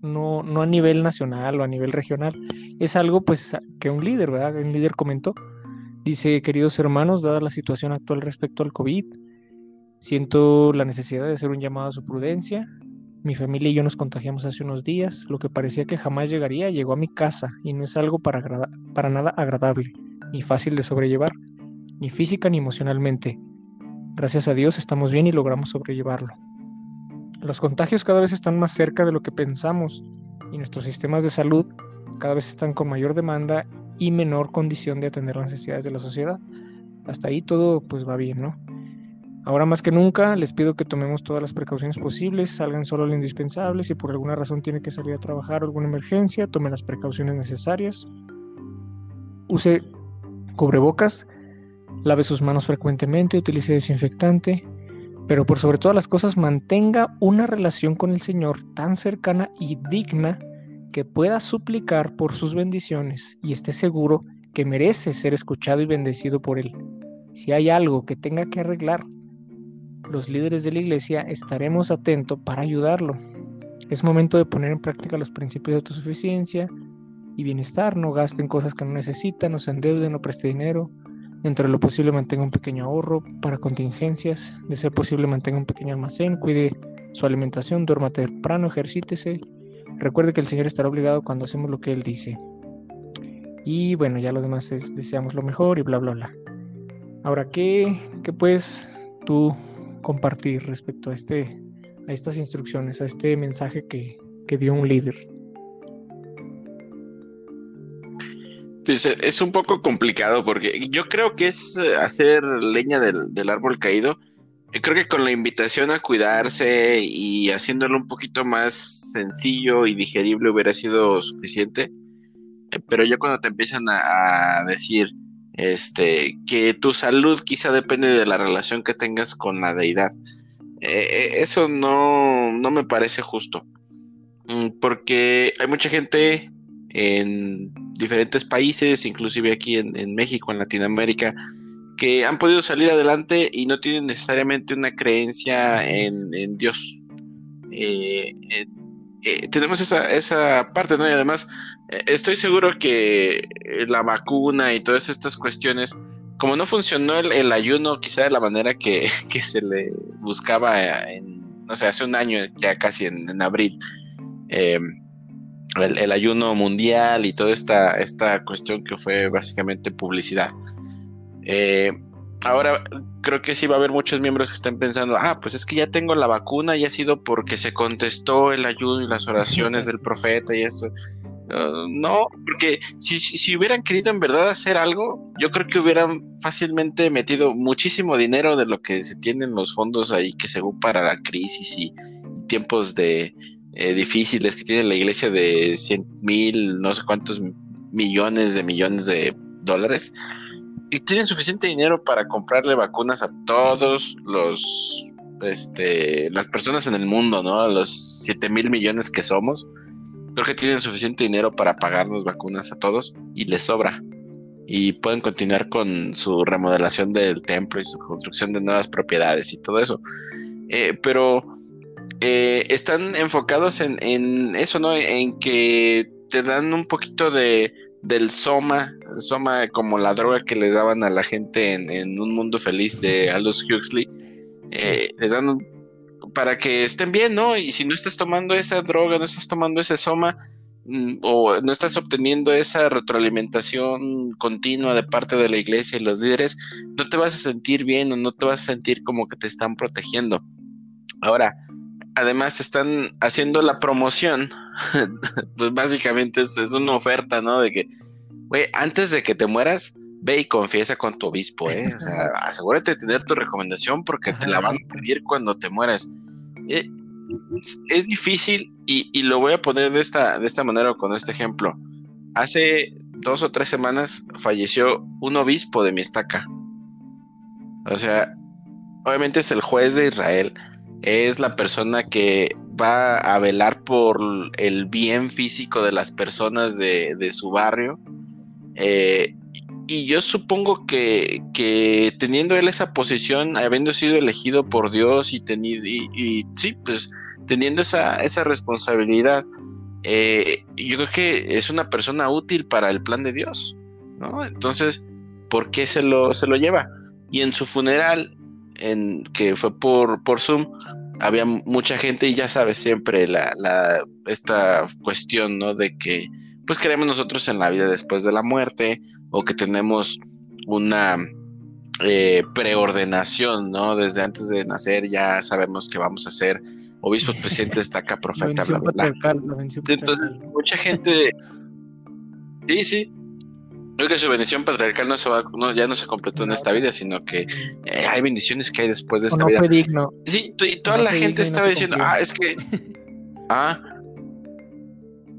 no, no a nivel nacional o a nivel regional. Es algo pues que un líder, ¿verdad? Un líder comentó. Dice, queridos hermanos, dada la situación actual respecto al COVID, siento la necesidad de hacer un llamado a su prudencia. Mi familia y yo nos contagiamos hace unos días. Lo que parecía que jamás llegaría llegó a mi casa y no es algo para, para nada agradable ni fácil de sobrellevar, ni física ni emocionalmente. Gracias a Dios estamos bien y logramos sobrellevarlo. Los contagios cada vez están más cerca de lo que pensamos y nuestros sistemas de salud cada vez están con mayor demanda y menor condición de atender las necesidades de la sociedad. Hasta ahí todo pues va bien, ¿no? Ahora más que nunca les pido que tomemos todas las precauciones posibles, salgan solo lo indispensable, si por alguna razón tiene que salir a trabajar o alguna emergencia, tomen las precauciones necesarias. Use cubrebocas, lave sus manos frecuentemente, utilice desinfectante, pero por sobre todas las cosas mantenga una relación con el Señor tan cercana y digna que pueda suplicar por sus bendiciones y esté seguro que merece ser escuchado y bendecido por Él. Si hay algo que tenga que arreglar, los líderes de la iglesia estaremos atentos para ayudarlo. Es momento de poner en práctica los principios de autosuficiencia y bienestar. No gasten cosas que no necesitan, no se endeuden, no preste dinero. Dentro de lo posible mantenga un pequeño ahorro para contingencias. De ser posible mantenga un pequeño almacén. Cuide su alimentación, duerma temprano, ejercítese. Recuerde que el Señor estará obligado cuando hacemos lo que Él dice. Y bueno, ya lo demás es deseamos lo mejor y bla, bla, bla. Ahora, ¿qué, qué puedes tú compartir respecto a, este, a estas instrucciones, a este mensaje que, que dio un líder? Pues eh, es un poco complicado porque yo creo que es eh, hacer leña del, del, árbol caído. Creo que con la invitación a cuidarse y haciéndolo un poquito más sencillo y digerible hubiera sido suficiente. Eh, pero ya cuando te empiezan a, decir, este, que tu salud quizá depende de la relación que tengas con la deidad. Eh, eh, eso no, no, me parece justo, mm, porque hay mucha gente en diferentes países, inclusive aquí en, México, en Latinoamérica, que han podido salir adelante y no tienen necesariamente una creencia en, Dios. Eh, tenemos esa, esa parte, ¿no? Y además, eh, estoy seguro que eh, la vacuna y todas estas cuestiones, como no funcionó el, ayuno quizá de la manera que, se le buscaba en, no sé, hace un año, ya casi en, abril, el, ayuno mundial y toda esta, esta cuestión que fue básicamente publicidad. Eh, ahora creo que sí va a haber muchos miembros que estén pensando, ah, pues es que ya tengo la vacuna y ha sido porque se contestó el ayuno y las oraciones del profeta y eso. Uh, no, porque si, si, hubieran querido en verdad hacer algo, yo creo que hubieran fácilmente metido muchísimo dinero de lo que se tienen los fondos ahí, que según para la crisis y tiempos de eh, difíciles que tiene la iglesia de 100 mil, no sé cuántos millones de millones de dólares. Y tienen suficiente dinero para comprarle vacunas a todos los, este, las personas en el mundo, ¿no? A los 7 mil millones que somos Creo que tienen suficiente dinero para pagarnos vacunas a todos y les sobra. Y pueden continuar con su remodelación del templo y su construcción de nuevas propiedades y todo eso. Eh, pero eh, están enfocados en, eso, ¿no? En que te dan un poquito de, del soma, soma como la droga que le daban a la gente en, un mundo feliz de Aldous Huxley. Eh, les dan para que estén bien, ¿no? Y si no estás tomando esa droga, no estás tomando ese soma, mm, o no estás obteniendo esa retroalimentación continua de parte de la iglesia y los líderes, no te vas a sentir bien o no te vas a sentir como que te están protegiendo. Ahora, además están haciendo la promoción, pues básicamente es, es, una oferta, ¿no? De que, güey, antes de que te mueras, ve y confiesa con tu obispo, ¿eh? O sea, asegúrate de tener tu recomendación porque te la van a pedir cuando te mueras. Eh, es, difícil y, lo voy a poner de esta, de esta manera o con este ejemplo. Hace dos o tres semanas falleció un obispo de mi estaca. O sea, obviamente es el juez de Israel, es la persona que va a velar por el bien físico de las personas de, de su barrio. Eh, y yo supongo que, que, teniendo él esa posición, habiendo sido elegido por Dios y y, sí, pues teniendo esa, esa responsabilidad, eh, yo creo que es una persona útil para el plan de Dios, ¿no? Entonces, ¿por qué se lo, se lo lleva? Y en su funeral, en, que fue por, por Zoom, había mucha gente y ya sabes siempre la, la, esta cuestión, ¿no? De que, pues creemos nosotros en la vida después de la muerte, o que tenemos una eh, preordenación, ¿no? Desde antes de nacer ya sabemos que vamos a ser obispos, presidentes, acá profeta, bla, bla, bla. Entonces, mucha gente, sí, sí, Creo que su bendición patriarcal no se va, no, ya no se completó en esta vida, sino que eh, hay bendiciones que hay después de esta no vida. fue digno. Sí, y toda no la gente estaba diciendo, ah, es que, ah,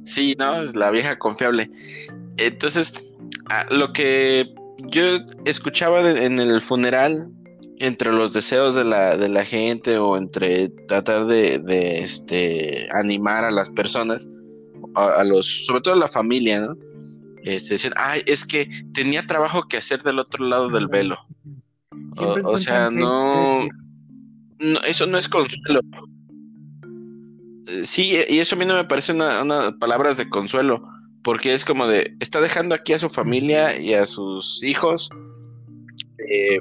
sí, no, es la vieja confiable. Entonces, ah, lo que yo escuchaba de- en el funeral, entre los deseos de la, de la gente o entre tratar de, de, este, animar a las personas, a, a los, sobre todo a la familia, ¿no? Este, decían, ay, es que tenía trabajo que hacer del otro lado del velo. O, o sea, no, no, eso no es consuelo. Sí, y eso a mí no me parece una, una palabras de consuelo, porque es como de, está dejando aquí a su familia y a sus hijos. eh,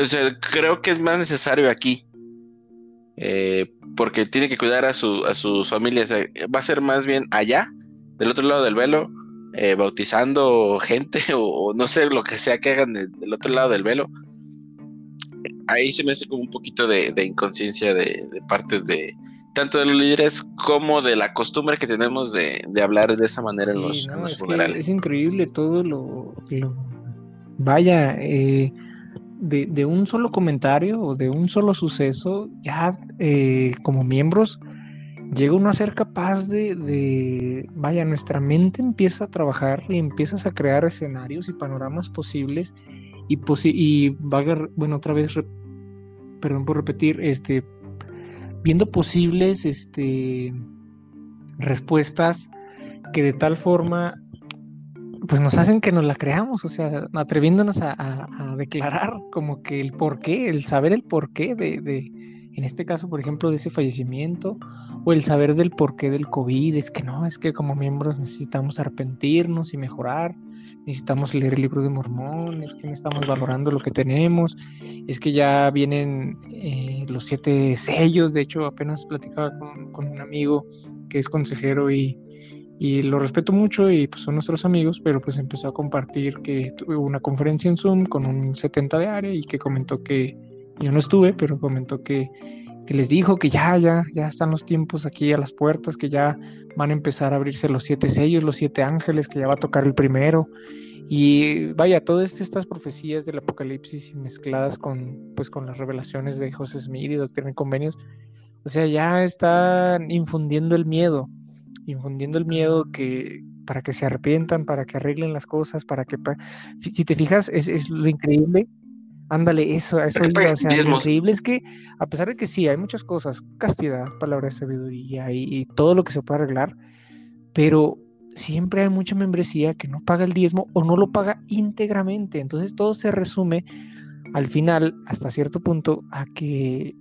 o sea, creo que es más necesario aquí, eh, porque tiene que cuidar a su, a sus familias. eh, va a ser más bien allá, del otro lado del velo, eh, bautizando gente o, o no sé lo que sea que hagan de- del otro lado del velo. Ahí se me hace como un poquito de, de inconsciencia de, de parte de tanto de los líderes como de la costumbre que tenemos de, de hablar de esa manera en Sí, los, en los es funerales. es increíble todo lo, lo- vaya, eh, de, de un solo comentario o de un solo suceso, ya eh, como miembros, llega uno a ser capaz de, vaya, nuestra mente empieza a trabajar y empiezas a crear escenarios y panoramas posibles y, posi- y valga, bueno, otra vez, perdón por repetir, este, viendo posibles, este, respuestas que de tal forma pues nos hacen que nos la creamos, o sea, atreviéndonos a, declarar como que el porqué, el saber el porqué de, en este caso, por ejemplo, de ese fallecimiento, o el saber del porqué del COVID, es que no, es que como miembros necesitamos arrepentirnos y mejorar, necesitamos leer el libro de Mormón, es que no estamos valorando lo que tenemos, es que ya vienen eh, los siete sellos, de hecho apenas platicaba con, con un amigo que es consejero y, y lo respeto mucho y pues son nuestros amigos, pero pues empezó a compartir que tuvo una conferencia en Zoom con un 70 de área y que comentó que yo no estuve, pero comentó que, que les dijo que ya, ya, ya están los tiempos aquí a las puertas, que ya van a empezar a abrirse los siete sellos, los siete ángeles, que ya va a tocar el primero. Y vaya, todas estas profecías del Apocalipsis y mezcladas con, pues, con las revelaciones de José Smith y Doctrina y Convenios, o sea, ya están infundiendo el miedo, infundiendo el miedo que para que se arrepientan, para que arreglen las cosas, para que si te fijas es, es lo increíble. Ándale, eso, eso Para que iba, pagues o sea, lo diezmos. increíble es que a pesar de que sí, hay muchas cosas, castidad, palabra de sabiduría y, y todo lo que se puede arreglar, pero siempre hay mucha membresía que no paga el diezmo o no lo paga íntegramente. Entonces todo se resume al final, hasta cierto punto, a que,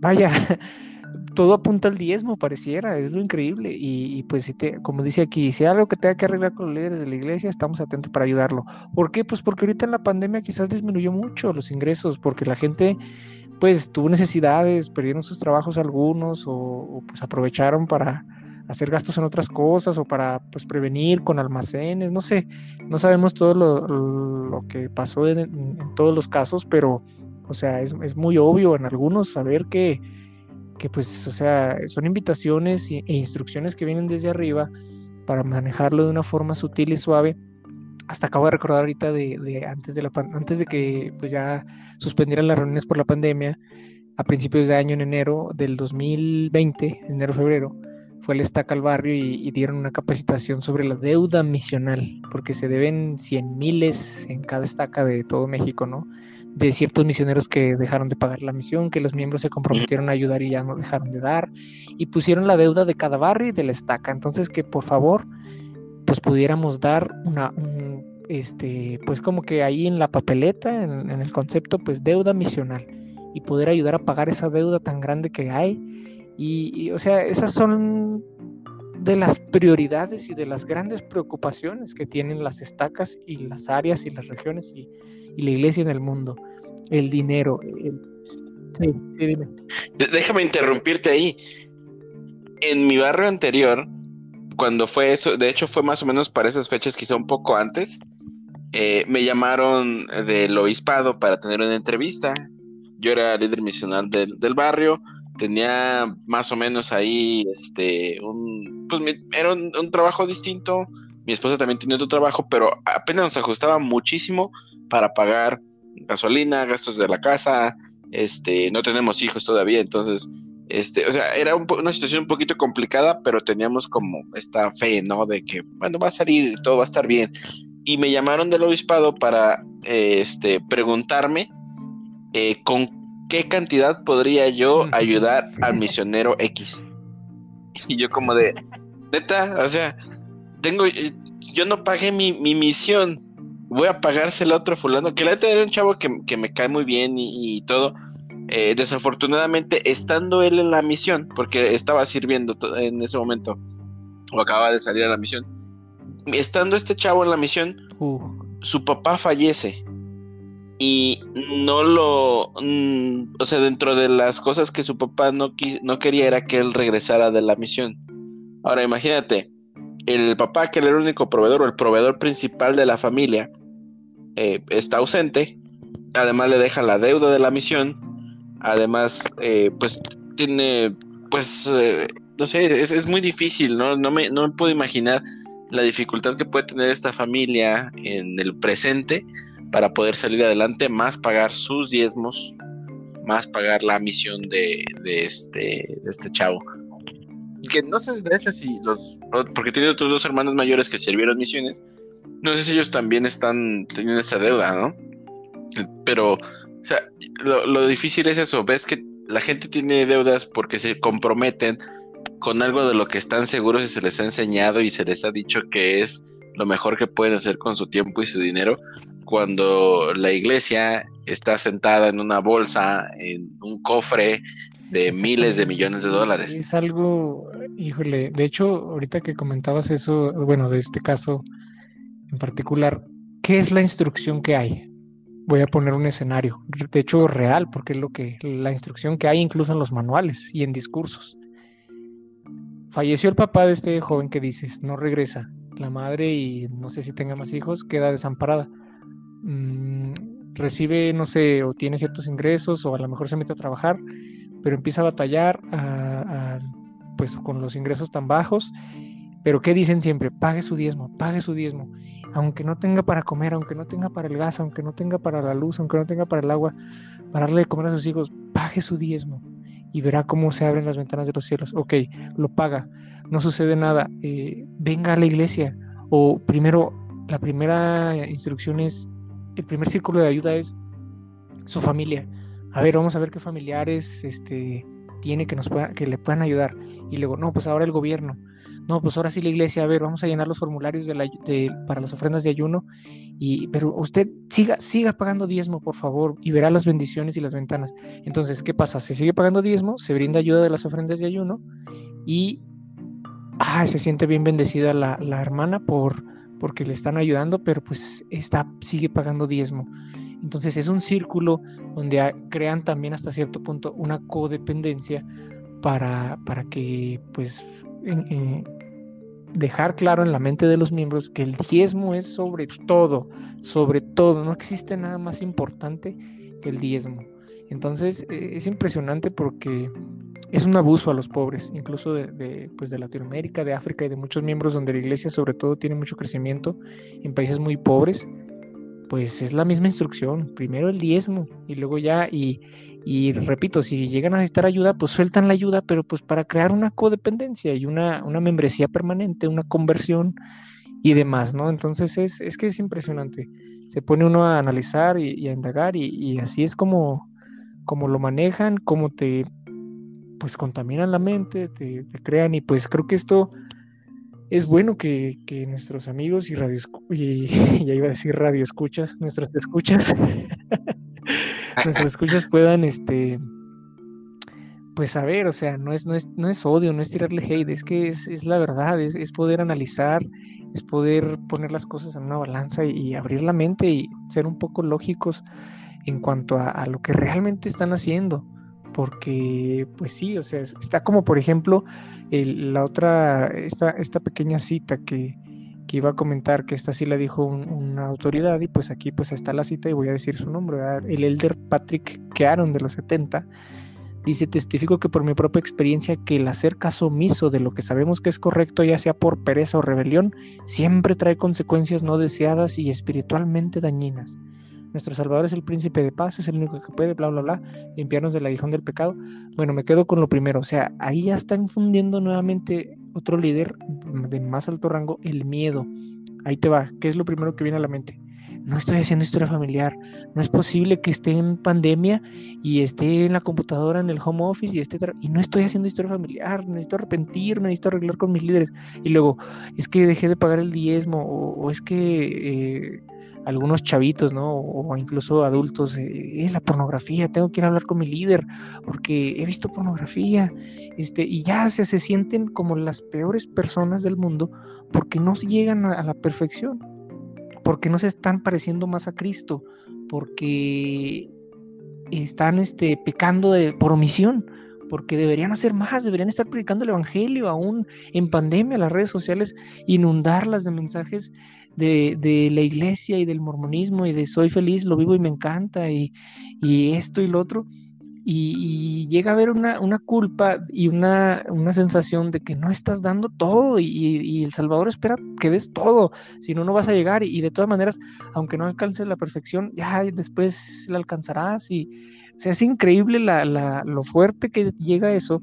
vaya, todo apunta al diezmo, pareciera, es lo increíble. Y, y pues, si te, como dice aquí, si hay algo que tenga que arreglar con los líderes de la iglesia, estamos atentos para ayudarlo. ¿Por qué? Pues porque ahorita en la pandemia quizás disminuyó mucho los ingresos, porque la gente pues tuvo necesidades, perdieron sus trabajos algunos o, o, pues aprovecharon para hacer gastos en otras cosas o para pues prevenir con almacenes, no sé, no sabemos todo lo, lo que pasó en, en, todos los casos, pero o sea, es, es muy obvio en algunos saber que, que pues, o sea, son invitaciones e instrucciones que vienen desde arriba para manejarlo de una forma sutil y suave. Hasta acabo de recordar ahorita de, de antes de la antes de que pues ya suspendieran las reuniones por la pandemia, a principios de año en enero del 2020, enero febrero, fue el estaca al barrio y, y, dieron una capacitación sobre la deuda misional, porque se deben cien miles en cada estaca de todo México, ¿no? De ciertos misioneros que dejaron de pagar la misión, que los miembros se comprometieron a ayudar y ya no dejaron de dar, y pusieron la deuda de cada barrio y de la estaca. Entonces, que por favor, pues pudiéramos dar una, un, este, pues como que ahí en la papeleta, en, en el concepto, pues deuda misional, y poder ayudar a pagar esa deuda tan grande que hay y, y, o sea, esas son de las prioridades y de las grandes preocupaciones que tienen las estacas y las áreas y las regiones y, y la iglesia en el mundo. El dinero. Sí, sí, dime. Déjame interrumpirte ahí. En mi barrio anterior, cuando fue eso, de hecho fue más o menos para esas fechas, quizá un poco antes, eh, me llamaron del obispado para tener una entrevista. Yo era líder misional del, del barrio tenía más o menos ahí este un pues era un, trabajo distinto mi esposa también tiene otro trabajo, pero apenas nos ajustaba muchísimo para pagar gasolina, gastos de la casa, este, no tenemos hijos todavía, entonces, este, o sea, era una situación un poquito complicada, pero teníamos como esta fe, ¿no? De que, bueno, va a salir, todo va a estar bien. Y me llamaron del obispado para, este, preguntarme eh, con qué cantidad podría yo ayudar al misionero X. Y yo como de, neta, o sea, tengo, eh, yo no pagué mi, misión, voy a pagársela a otro fulano, que la neta era un chavo que, me cae muy bien y, todo. Eh, desafortunadamente, estando él en la misión, porque estaba sirviendo en ese momento, o acaba de salir a la misión, estando este chavo en la misión, uh. su papá fallece y no lo, mm, o sea, dentro de las cosas que su papá no, no quería era que él regresara de la misión. Ahora imagínate, el papá, que era el único proveedor o el proveedor principal de la familia, eh, está ausente, además le deja la deuda de la misión, además, eh, pues tiene, pues, eh, no sé, es, muy difícil, ¿no? No me, no me puedo imaginar la dificultad que puede tener esta familia en el presente para poder salir adelante, más pagar sus diezmos, más pagar la misión de, de este, de este chavo que no sé de si los, porque tiene otros dos hermanos mayores que sirvieron misiones, no sé si ellos también están teniendo esa deuda, ¿no? Pero, o sea, lo, difícil es eso, ves que la gente tiene deudas porque se comprometen con algo de lo que están seguros y se les ha enseñado y se les ha dicho que es lo mejor que pueden hacer con su tiempo y su dinero, cuando la iglesia está sentada en una bolsa, en un cofre de miles de millones de dólares. Es algo, híjole, de hecho, ahorita que comentabas eso, bueno, de este caso en particular, ¿qué es la instrucción que hay? Voy a poner un escenario, de hecho real, porque es lo que la instrucción que hay incluso en los manuales y en discursos. Falleció el papá de este joven que dices, no regresa. La madre y no sé si tenga más hijos, queda desamparada. Mm, recibe, no sé, o tiene ciertos ingresos, o a lo mejor se mete a trabajar pero empieza a batallar pues con los ingresos tan bajos. Pero ¿qué dicen siempre? Pague su diezmo, pague su diezmo. Aunque no tenga para comer, aunque no tenga para el gas, aunque no tenga para la luz, aunque no tenga para el agua, para darle de comer a sus hijos, pague su diezmo y verá cómo se abren las ventanas de los cielos. Ok, lo paga, no sucede nada, eh, venga a la iglesia. O primero, la primera instrucción es, el primer círculo de ayuda es su familia a ver, vamos a ver qué familiares este, tiene que, nos que le puedan ayudar. Y luego, no, pues ahora el gobierno. No, pues ahora sí la iglesia, a ver, vamos a llenar los formularios para las ofrendas de ayuno. Y, pero usted siga, siga pagando diezmo, por favor, y verá las bendiciones y las ventanas. Entonces, ¿qué pasa? Se sigue pagando diezmo, se brinda ayuda de las ofrendas de ayuno y ah, se siente bien bendecida la, la hermana por, porque le están ayudando, pero pues está, sigue pagando diezmo. Entonces es un círculo donde crean también hasta cierto punto una codependencia para, para que pues dejar claro en la mente de los miembros que el diezmo es sobre todo, sobre todo, no existe nada más importante que el diezmo. Entonces e, es impresionante porque es un abuso a los pobres, incluso de, pues de Latinoamérica, de África y de muchos miembros donde la iglesia sobre todo tiene mucho crecimiento en países muy pobres pues es la misma instrucción, primero el diezmo y luego ya, y, repito, si llegan a necesitar ayuda, pues sueltan la ayuda, pero pues para crear una codependencia y una, una membresía permanente, una conversión y demás, ¿no? Entonces es, es que es impresionante. Se pone uno a analizar y, a indagar y, así es como, como lo manejan, como te pues contaminan la mente, te, te crean y pues creo que esto es bueno que, nuestros amigos y radio y ya iba a decir radio escuchas, nuestras escuchas, nuestras escuchas puedan este pues saber, o sea, no es, no es, no es odio, no es tirarle hate, es que es, la verdad, es, poder analizar, es poder poner las cosas en una balanza y, abrir la mente y ser un poco lógicos en cuanto a lo que realmente están haciendo porque pues sí, o sea, está como por ejemplo la otra, esta, esta pequeña cita que, iba a comentar, que esta sí la dijo una autoridad y pues aquí pues está la cita y voy a decir su nombre, el elder Patrick Kearon de los 70, Dice, testifico que por mi propia experiencia que el hacer caso omiso de lo que sabemos que es correcto, ya sea por pereza o rebelión, siempre trae consecuencias no deseadas y espiritualmente dañinas. Nuestro Salvador es el príncipe de paz, es el único que puede, bla, bla, bla, limpiarnos del aguijón del pecado. Bueno, me quedo con lo primero, o sea, ahí ya está infundiendo nuevamente otro líder de más alto rango, el miedo. Ahí te va, ¿qué es lo primero que viene a la mente? no estoy haciendo historia familiar. No es posible que esté en pandemia y esté en la computadora, en el home office y esté y no estoy haciendo historia familiar. Necesito arrepentirme, necesito arreglar con mis líderes. Y luego, es que dejé de pagar el diezmo o, es que eh, algunos chavitos, ¿no? O incluso adultos, eh, la pornografía, tengo que ir a hablar con mi líder porque he visto pornografía. Este, y ya se, se sienten como las peores personas del mundo porque no llegan a la perfección porque no se están pareciendo más a Cristo, porque están este, pecando de, por omisión, porque deberían hacer más, deberían estar predicando el Evangelio, aún en pandemia, las redes sociales, inundarlas de mensajes de, de, la iglesia y del mormonismo y de soy feliz, lo vivo y me encanta y, y esto y lo otro. Y, llega a haber una, culpa y una, sensación de que no estás dando todo y, El Salvador espera que des todo, si no, no vas a llegar. Y, de todas maneras, aunque no alcances la perfección, ya después la alcanzarás. Y o sea, es increíble la, lo fuerte que llega eso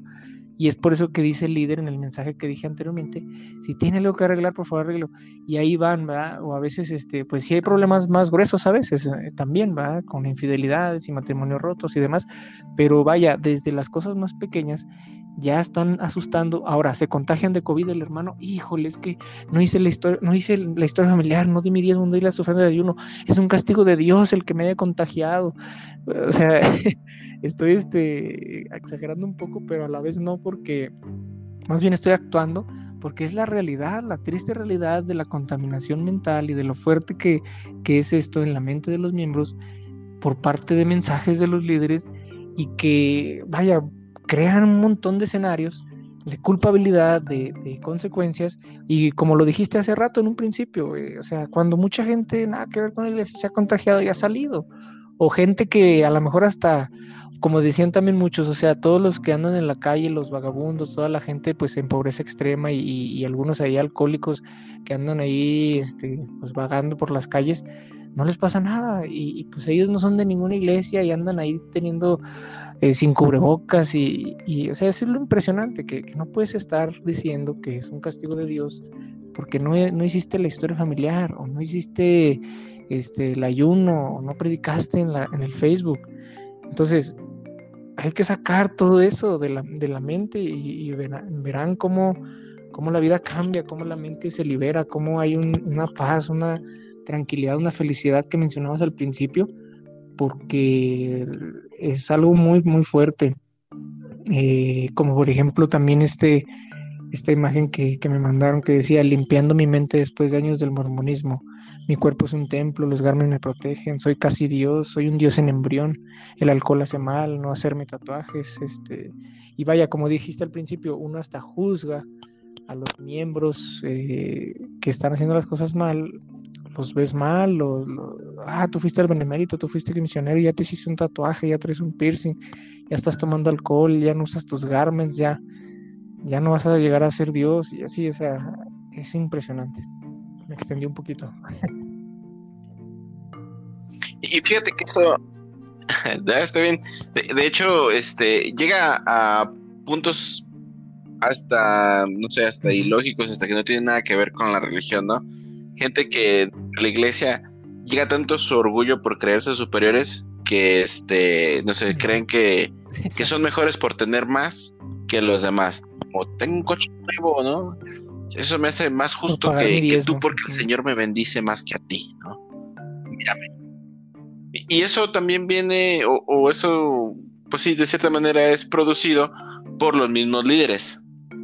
y es por eso que dice el líder en el mensaje que dije anteriormente, si tiene algo que arreglar, por favor arreglo. Y ahí van, ¿verdad? O a veces, este, pues sí hay problemas más gruesos a veces eh, también, ¿verdad? Con infidelidades y matrimonios rotos y demás. Pero vaya, desde las cosas más pequeñas ya están asustando. Ahora, se contagian de COVID el hermano. Híjole, es que no hice la historia, no hice la historia familiar, no di mi diezmo, no di la de ayuno. Es un castigo de Dios el que me haya contagiado. O sea, estoy este, exagerando un poco, pero a la vez no, porque más bien estoy actuando porque es la realidad, la triste realidad de la contaminación mental y de lo fuerte que, que es esto en la mente de los miembros por parte de mensajes de los líderes y que, vaya, crean un montón de escenarios de culpabilidad, de, consecuencias, y como lo dijiste hace rato en un principio, eh, o sea, cuando mucha gente nada que ver con la iglesia se ha contagiado y ha salido, o gente que a lo mejor hasta, como decían también muchos, o sea, todos los que andan en la calle, los vagabundos, toda la gente pues en pobreza extrema y, algunos ahí alcohólicos que andan ahí este, pues vagando por las calles, no les pasa nada y, pues ellos no son de ninguna iglesia y andan ahí teniendo eh, sin cubrebocas y, o sea, es lo impresionante que, no puedes estar diciendo que es un castigo de Dios porque no, no hiciste la historia familiar o no hiciste este, el ayuno o no predicaste en, la, en el Facebook. Entonces, hay que sacar todo eso de la, de la mente y, verán, verán cómo, cómo, la vida cambia, cómo la mente se libera, cómo hay una paz, una tranquilidad, una felicidad que mencionabas al principio, porque es algo muy, muy fuerte. Eh, como por ejemplo también este, esta imagen que, que, me mandaron que decía, limpiando mi mente después de años del mormonismo. Mi cuerpo es un templo, los garmes me protegen, soy casi Dios, soy un Dios en embrión, el alcohol hace mal, no hacerme tatuajes, este, y vaya, como dijiste al principio, uno hasta juzga a los miembros eh, que están haciendo las cosas mal los ves mal, los, ah, tú fuiste al benemérito, tú fuiste misionero, ya te hiciste un tatuaje, ya traes un piercing, ya estás tomando alcohol, ya no usas tus garments, ya, ya no vas a llegar a ser Dios, y así, o sea, es impresionante. Me extendí un poquito. Y fíjate que eso está bien. De, hecho, este llega a puntos hasta, no sé, hasta ilógicos, hasta que no tienen nada que ver con la religión, ¿no? Gente que la iglesia llega tanto su orgullo por creerse superiores que este no sé creen que, que son mejores por tener más que los demás. Como tengo un coche nuevo no eso me hace más justo que, tú porque el señor me bendice más que a ti no mírame. Y eso también viene o, o eso pues sí de cierta manera es producido por los mismos líderes.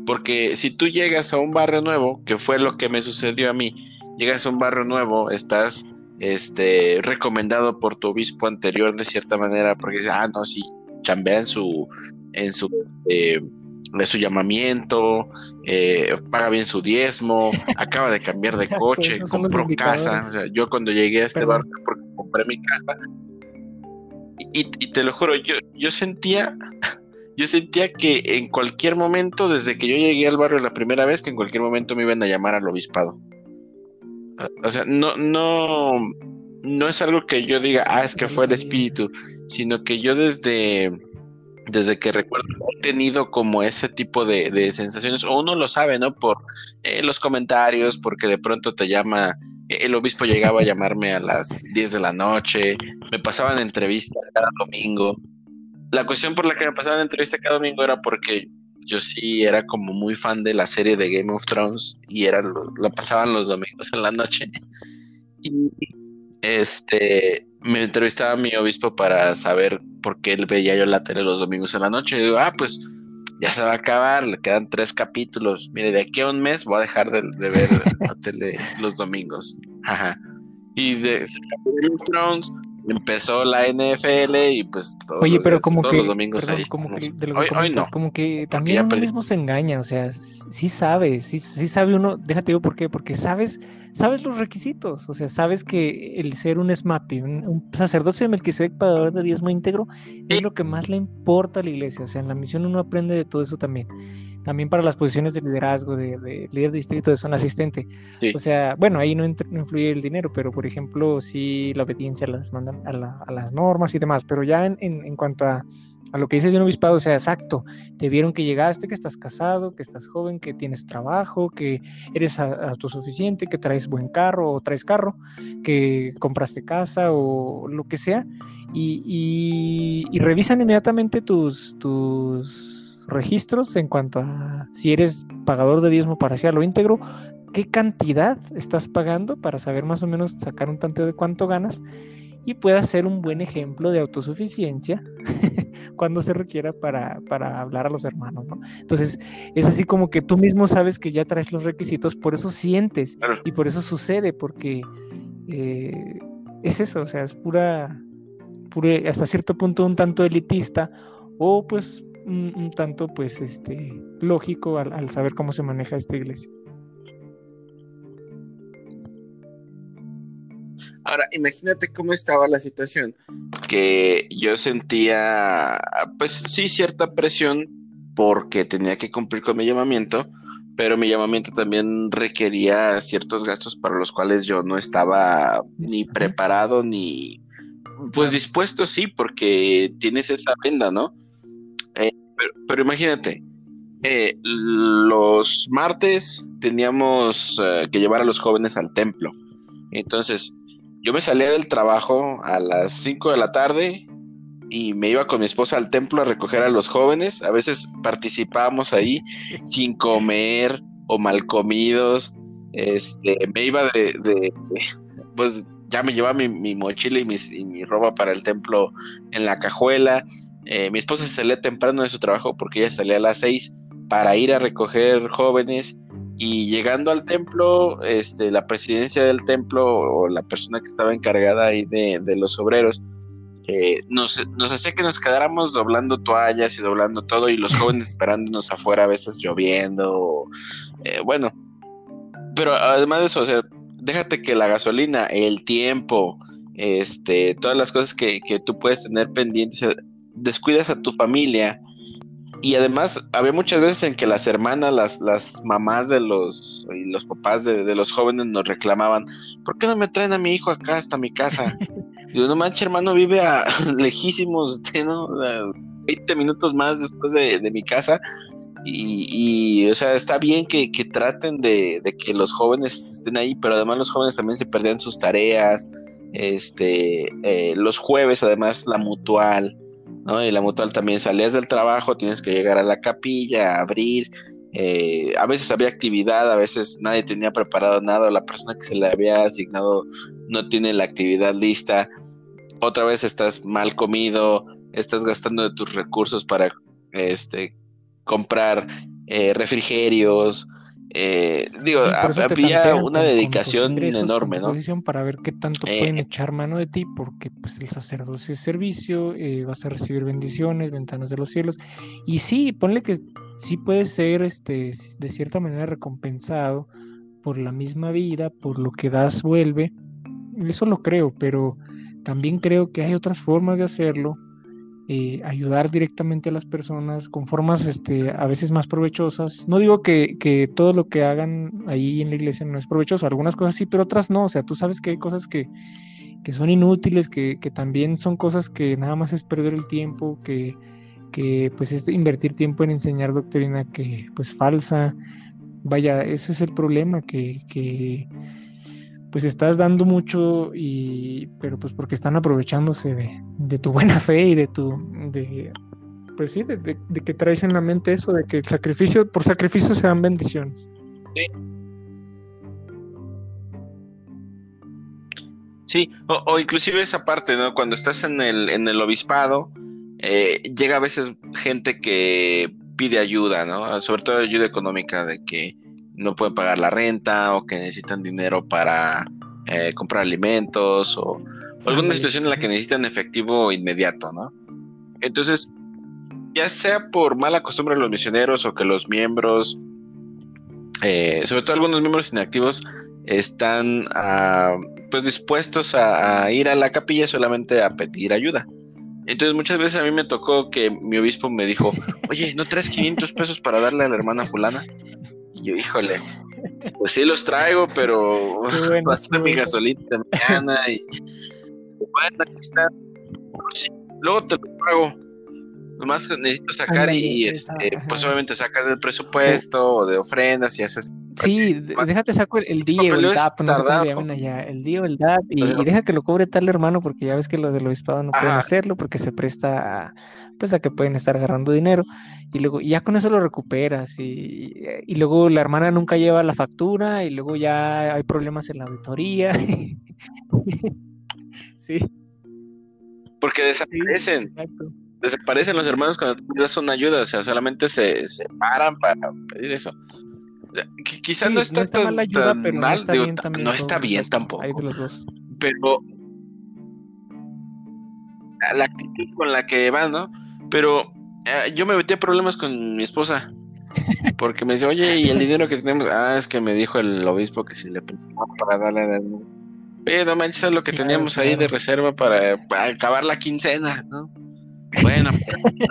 Porque si tú llegas a un barrio nuevo que fue lo que me sucedió a mí llegas a un barrio nuevo, estás este, recomendado por tu obispo anterior de cierta manera, porque dice, ah, no, sí, chambea en su, en su, eh, su llamamiento, eh, paga bien su diezmo, acaba de cambiar de coche, compró casa. O sea, yo cuando llegué a este barrio, porque compré mi casa, y, te lo juro, yo, yo sentía, yo sentía que en cualquier momento, desde que yo llegué al barrio la primera vez, que en cualquier momento me iban a llamar al obispado. O sea, no, no, no es algo que yo diga, ah, es que fue el espíritu, sino que yo desde, desde que recuerdo he tenido como ese tipo de, sensaciones, o uno lo sabe, ¿no? Por eh, los comentarios, porque de pronto te llama, el obispo llegaba a llamarme a las 10 de la noche, me pasaban entrevistas cada domingo. La cuestión por la que me pasaban entrevistas cada domingo era porque yo sí era como muy fan de la serie de Game of Thrones y era lo, pasaban los domingos en la noche. Y este me entrevistaba mi obispo para saber por qué él veía yo la tele los domingos en la noche. Y digo, ah, pues ya se va a acabar, le quedan tres capítulos. Mire, de aquí a un mes voy a dejar de, ver la tele los domingos. Ajá. Y de Game of Thrones empezó la NFL y pues todos, Oye, pero como que, los domingos ahí. como que hoy, no. Como que también uno mismo se engaña, o sea, sí sabe, sí, sí sabe uno, déjate digo por qué, porque sabes, sabes los requisitos, o sea, sabes que el ser un SMAPI, un, un sacerdote de Melquisedec pagador de diezmo íntegro, es lo que más le importa a la iglesia, o sea, en la misión uno aprende de todo eso también también para las posiciones de liderazgo, de, líder de distrito, de zona asistente. O sea, bueno, ahí no, influye el dinero, pero por ejemplo, sí la obediencia a las, a, las normas y demás. Pero ya en, en, cuanto a, a, lo que dices de un obispado, o sea, exacto, te vieron que llegaste, que estás casado, que estás joven, que tienes trabajo, que eres autosuficiente, que traes buen carro o traes carro, que compraste casa o lo que sea. Y, y, y revisan inmediatamente tus, tus registros en cuanto a si eres pagador de diezmo parcial o íntegro, qué cantidad estás pagando para saber más o menos sacar un tanteo de cuánto ganas y pueda ser un buen ejemplo de autosuficiencia cuando se requiera para, hablar a los hermanos, ¿no? Entonces, es así como que tú mismo sabes que ya traes los requisitos, por eso sientes y por eso sucede, porque eh, es eso, o sea, es pura, pura, hasta cierto punto un tanto elitista o pues un, tanto pues este lógico al, saber cómo se maneja esta iglesia. Ahora, imagínate cómo estaba la situación, que yo sentía, pues sí, cierta presión porque tenía que cumplir con mi llamamiento, pero mi llamamiento también requería ciertos gastos para los cuales yo no estaba ni preparado ni, pues dispuesto, sí, porque tienes esa venda, ¿no? Pero, imagínate, eh, los martes teníamos eh, que llevar a los jóvenes al templo. Entonces, yo me salía del trabajo a las 5 de la tarde y me iba con mi esposa al templo a recoger a los jóvenes. A veces participábamos ahí sin comer o mal comidos. Este, me iba de, pues ya me llevaba mi, mochila y, y mi ropa para el templo en la cajuela eh, mi esposa se salía temprano de su trabajo porque ella salía a las seis para ir a recoger jóvenes y llegando al templo, este, la presidencia del templo o la persona que estaba encargada ahí de, los obreros eh, nos, hacía que nos quedáramos doblando toallas y doblando todo y los jóvenes esperándonos afuera a veces lloviendo. Eh, bueno, pero además de eso, o sea, déjate que la gasolina, el tiempo, este, todas las cosas que, que tú puedes tener pendientes, descuidas a tu familia. Y además había muchas veces en que las hermanas, las, las mamás de los y los papás de, los jóvenes nos reclamaban, ¿por qué no me traen a mi hijo acá hasta mi casa? Y no manches, hermano, vive a lejísimos, ¿no? 20 minutos más después de, mi casa. Y, o sea, está bien que, traten de, que los jóvenes estén ahí, pero además los jóvenes también se perdían sus tareas. Este, eh, los jueves, además, la mutual. ¿No? Y la mutual también salías del trabajo, tienes que llegar a la capilla, abrir. Eh, a veces había actividad, a veces nadie tenía preparado nada, la persona que se le había asignado no tiene la actividad lista. Otra vez estás mal comido, estás gastando de tus recursos para este, comprar eh, refrigerios, eh, digo, había una dedicación enorme, ¿no? Para ver qué tanto eh, pueden echar mano de ti, porque pues el sacerdocio es servicio, eh, vas a recibir bendiciones, ventanas de los cielos. Y sí, ponle que sí puede ser este, de cierta manera recompensado por la misma vida, por lo que das vuelve. Eso lo creo, pero también creo que hay otras formas de hacerlo eh, ayudar directamente a las personas con formas este, a veces más provechosas. No digo que, que, todo lo que hagan ahí en la iglesia no es provechoso, algunas cosas sí, pero otras no. O sea, tú sabes que hay cosas que, que son inútiles, que, que, también son cosas que nada más es perder el tiempo, que, que pues es invertir tiempo en enseñar doctrina que pues falsa. Vaya, ese es el problema, que, pues estás dando mucho y pero pues porque están aprovechándose de, de tu buena fe y de tu de pues sí de, de, que traes en la mente eso de que sacrificio por sacrificio se dan bendiciones. Sí. Sí o, o, inclusive esa parte no cuando estás en el en el obispado eh, llega a veces gente que pide ayuda no sobre todo ayuda económica de que no pueden pagar la renta o que necesitan dinero para eh, comprar alimentos o, alguna situación en la que necesitan efectivo inmediato, ¿no? Entonces, ya sea por mala costumbre de los misioneros o que los miembros, eh, sobre todo algunos miembros inactivos, están ah, pues dispuestos a, ir a la capilla solamente a pedir ayuda. Entonces muchas veces a mí me tocó que mi obispo me dijo, oye, ¿no traes 500 pesos para darle a la hermana fulana? Yo, híjole, pues sí los traigo, pero a ser mi gasolina de mañana y bueno, aquí está. Luego te lo pago. Nomás necesito sacar y, este, pues obviamente sacas del presupuesto o de ofrendas y haces. Sí, déjate saco el, día o el DAP, no sé allá, el día o el DAP, y, y, deja que lo cobre tal hermano, porque ya ves que los del obispado no pueden hacerlo porque se presta a, pues a que pueden estar agarrando dinero, y luego ya con eso lo recuperas, y, y luego la hermana nunca lleva la factura, y luego ya hay problemas en la auditoría. sí. Porque desaparecen. desaparecen los hermanos cuando tú das una ayuda, o sea, solamente se, paran para pedir eso. quizás no está, tan, mal, ayuda, pero no está bien, no está bien tampoco. Pero la actitud con la que van, ¿no? Pero eh, yo me metí a problemas con mi esposa. Porque me dice, oye, ¿y el dinero que tenemos? Ah, es que me dijo el obispo que si le para darle a Oye, no manches, es lo que teníamos ahí de reserva para, acabar la quincena, ¿no? Bueno,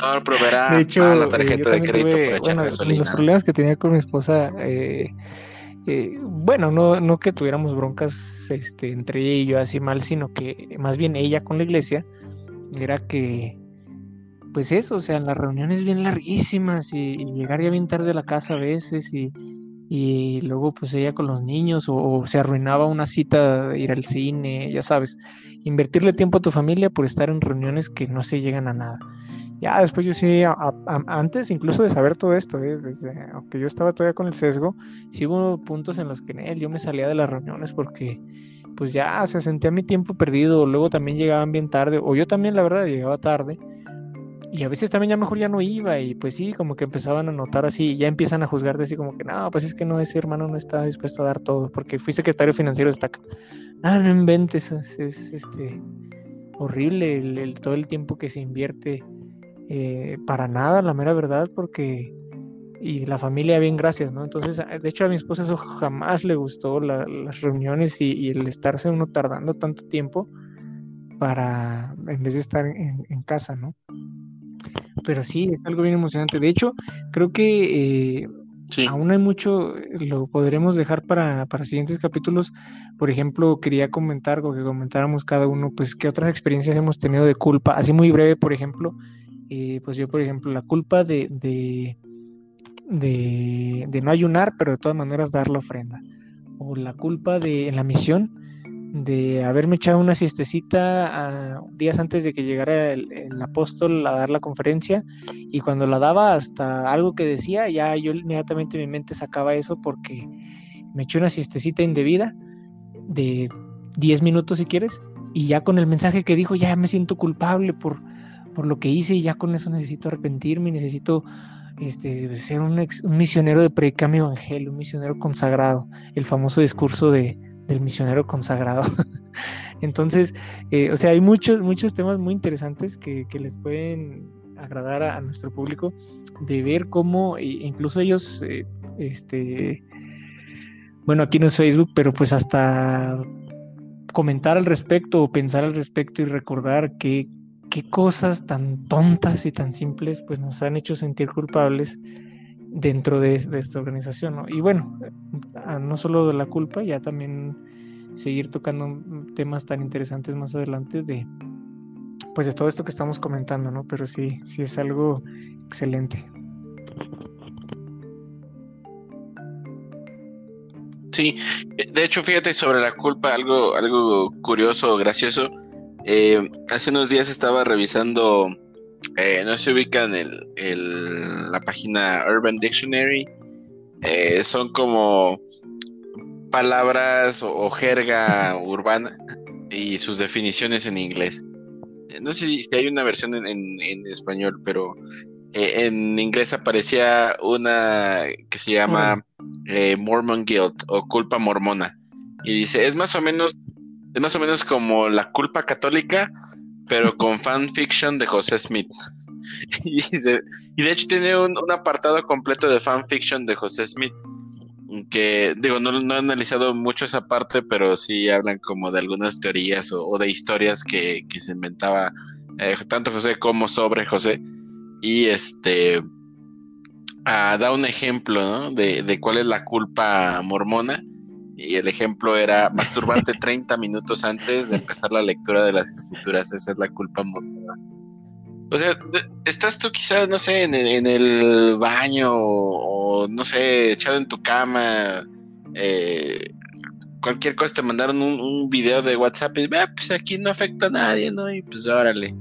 no proveerá de hecho, la tarjeta de crédito tuve, para echar bueno, Los problemas que tenía con mi esposa, eh, eh, bueno, no, no que tuviéramos broncas este, entre ella y yo así mal, sino que más bien ella con la iglesia, era que, pues eso, o sea, las reuniones bien larguísimas y, llegar ya bien tarde a la casa a veces y y luego pues ella con los niños o, se arruinaba una cita de ir al cine, ya sabes, invertirle tiempo a tu familia por estar en reuniones que no se llegan a nada. Ya después yo sí, antes incluso de saber todo esto, ¿eh? aunque yo estaba todavía con el sesgo, sí hubo puntos en los que él yo me salía de las reuniones porque pues ya se sentía mi tiempo perdido, luego también llegaban bien tarde, o yo también la verdad llegaba tarde y a veces también ya mejor ya no iba y pues sí, como que empezaban a notar así, ya empiezan a juzgar de así como que no, pues es que no, ese hermano no está dispuesto a dar todo, porque fui secretario financiero de esta... Ah, no inventes, es, este horrible el, todo el tiempo que se invierte eh, para nada, la mera verdad, porque y la familia bien gracias, ¿no? Entonces, de hecho a mi esposa eso jamás le gustó, las reuniones y, el estarse uno tardando tanto tiempo para, en vez de estar en casa, ¿no? Pero sí, es algo bien emocionante. De hecho, creo que eh, aún hay mucho, lo podremos dejar para, para siguientes capítulos. Por ejemplo, quería comentar o que comentáramos cada uno, pues, qué otras experiencias hemos tenido de culpa. Así muy breve, por ejemplo, eh, pues yo, por ejemplo, la culpa de, de, de, de no ayunar, pero de todas maneras dar la ofrenda. O la culpa de en la misión de haberme echado una siestecita uh, días antes de que llegara el, apóstol a dar la conferencia y cuando la daba hasta algo que decía, ya yo inmediatamente mi mente sacaba eso porque me eché una siestecita indebida de 10 minutos si quieres y ya con el mensaje que dijo ya me siento culpable por, por lo que hice y ya con eso necesito arrepentirme, necesito este, ser un, un misionero de predicar mi evangelio, un misionero consagrado, el famoso discurso de del misionero consagrado. Entonces, eh, o sea, hay muchos, muchos temas muy interesantes que, les pueden agradar a, nuestro público de ver cómo incluso ellos, eh, este, bueno, aquí no es Facebook, pero pues hasta comentar al respecto o pensar al respecto y recordar qué, qué cosas tan tontas y tan simples pues nos han hecho sentir culpables dentro de, esta organización. ¿no? Y bueno, no solo de la culpa, ya también seguir tocando temas tan interesantes más adelante de pues de todo esto que estamos comentando, ¿no? Pero sí, sí es algo excelente. Sí, de hecho, fíjate sobre la culpa, algo, algo curioso, gracioso. Eh, hace unos días estaba revisando, eh, no se ubican el, el, la página Urban Dictionary. Eh, son como palabras o, jerga urbana y sus definiciones en inglés. No sé si, hay una versión en, en, español, pero en inglés aparecía una que se llama Mormon Guilt o culpa mormona. Y dice, es más o menos es más o menos como la culpa católica, pero con fanfiction de José Smith. y, de hecho tiene un, apartado completo de fanfiction de José Smith. Que digo, no, he analizado mucho esa parte, pero sí hablan como de algunas teorías o, de historias que, se inventaba eh, tanto José como sobre José. Y este ah, da un ejemplo de, de cuál es la culpa mormona y el ejemplo era masturbarte 30 minutos antes de empezar la lectura de las escrituras. Esa es la culpa mormona. O sea, estás tú quizás, no sé, en el, baño o, no sé, echado en tu cama. Eh, cualquier cosa te mandaron un, video de WhatsApp y ah, pues aquí no afecta a nadie, ¿no? Y pues órale.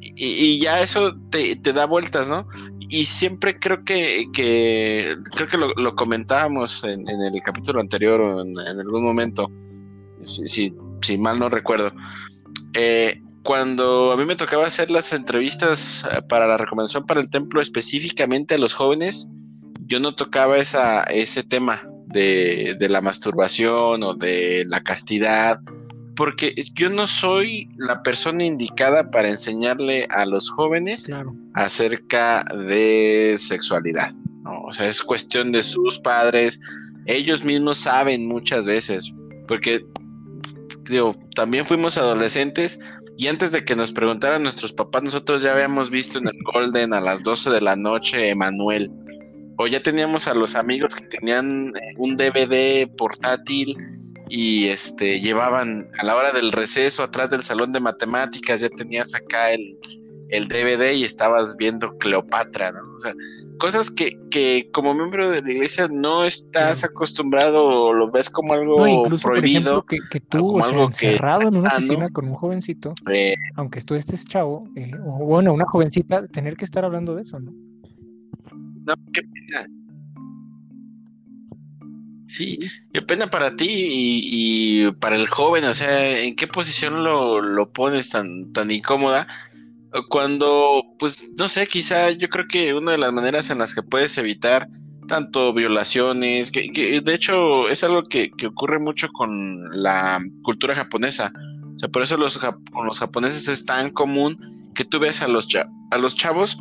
Y, ya eso te, da vueltas, ¿no? y siempre creo que, creo que lo, comentábamos en, el capítulo anterior o en, algún momento, si, si, mal no recuerdo. Eh, cuando a mí me tocaba hacer las entrevistas eh, para la recomendación para el templo específicamente a los jóvenes, yo no tocaba esa, ese tema de, de la masturbación o de la castidad porque yo no soy la persona indicada para enseñarle a los jóvenes acerca de sexualidad. O sea, es cuestión de sus padres. Ellos mismos saben muchas veces, porque digo, también fuimos adolescentes y antes de que nos preguntaran nuestros papás, nosotros ya habíamos visto en el Golden a las 12 de la noche Emanuel. O ya teníamos a los amigos que tenían un DVD portátil y este llevaban a la hora del receso atrás del salón de matemáticas ya tenías acá el, DVD y estabas viendo Cleopatra, ¿no? O sea, cosas que, que como miembro de la iglesia no estás acostumbrado o lo ves como algo prohibido. que, que, tú, encerrado en una oficina con un jovencito, eh, aunque tú estés chavo, eh, o bueno, una jovencita, tener que estar hablando de eso, ¿no? No, qué pena. Sí, qué pena para ti y, para el joven, o sea, ¿en qué posición lo, pones tan, tan incómoda? Cuando, pues, no sé, quizá yo creo que una de las maneras en las que puedes evitar tanto violaciones, que, de hecho es algo que, ocurre mucho con la cultura japonesa. O sea, por eso los, con los japoneses es tan común que tú ves a los, a los chavos,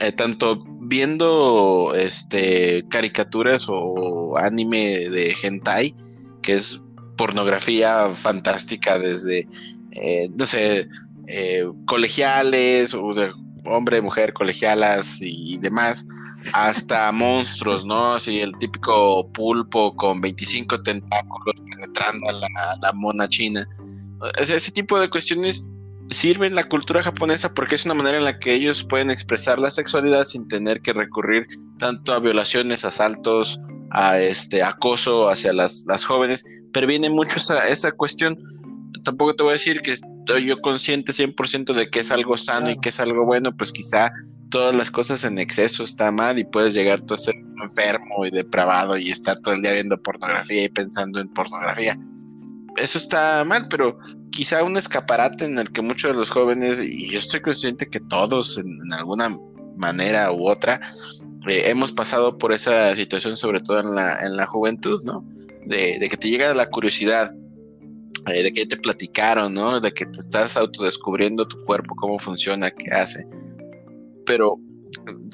eh, tanto viendo este caricaturas o anime de hentai, que es pornografía fantástica desde, eh, no sé, eh, colegiales, o de hombre, mujer, colegialas y demás, hasta monstruos, ¿no? Así el típico pulpo con 25 tentáculos penetrando a la, mona china. ese tipo de cuestiones sirve en la cultura japonesa porque es una manera en la que ellos pueden expresar la sexualidad sin tener que recurrir tanto a violaciones, asaltos, a este acoso hacia las, las jóvenes. Previene mucho esa, esa cuestión. Tampoco te voy a decir que estoy yo consciente 100% de que es algo sano y que es algo bueno, pues quizá todas las cosas en exceso está mal y puedes llegar tú a ser enfermo y depravado y estar todo el día viendo pornografía y pensando en pornografía. Eso está mal, pero quizá un escaparate en el que muchos de los jóvenes, y yo estoy consciente que todos en, alguna manera u otra, eh, hemos pasado por esa situación, sobre todo en la, en la juventud, ¿no? De, que te llega la curiosidad, eh, de que te platicaron, ¿no? De que te estás autodescubriendo tu cuerpo, cómo funciona, qué hace. Pero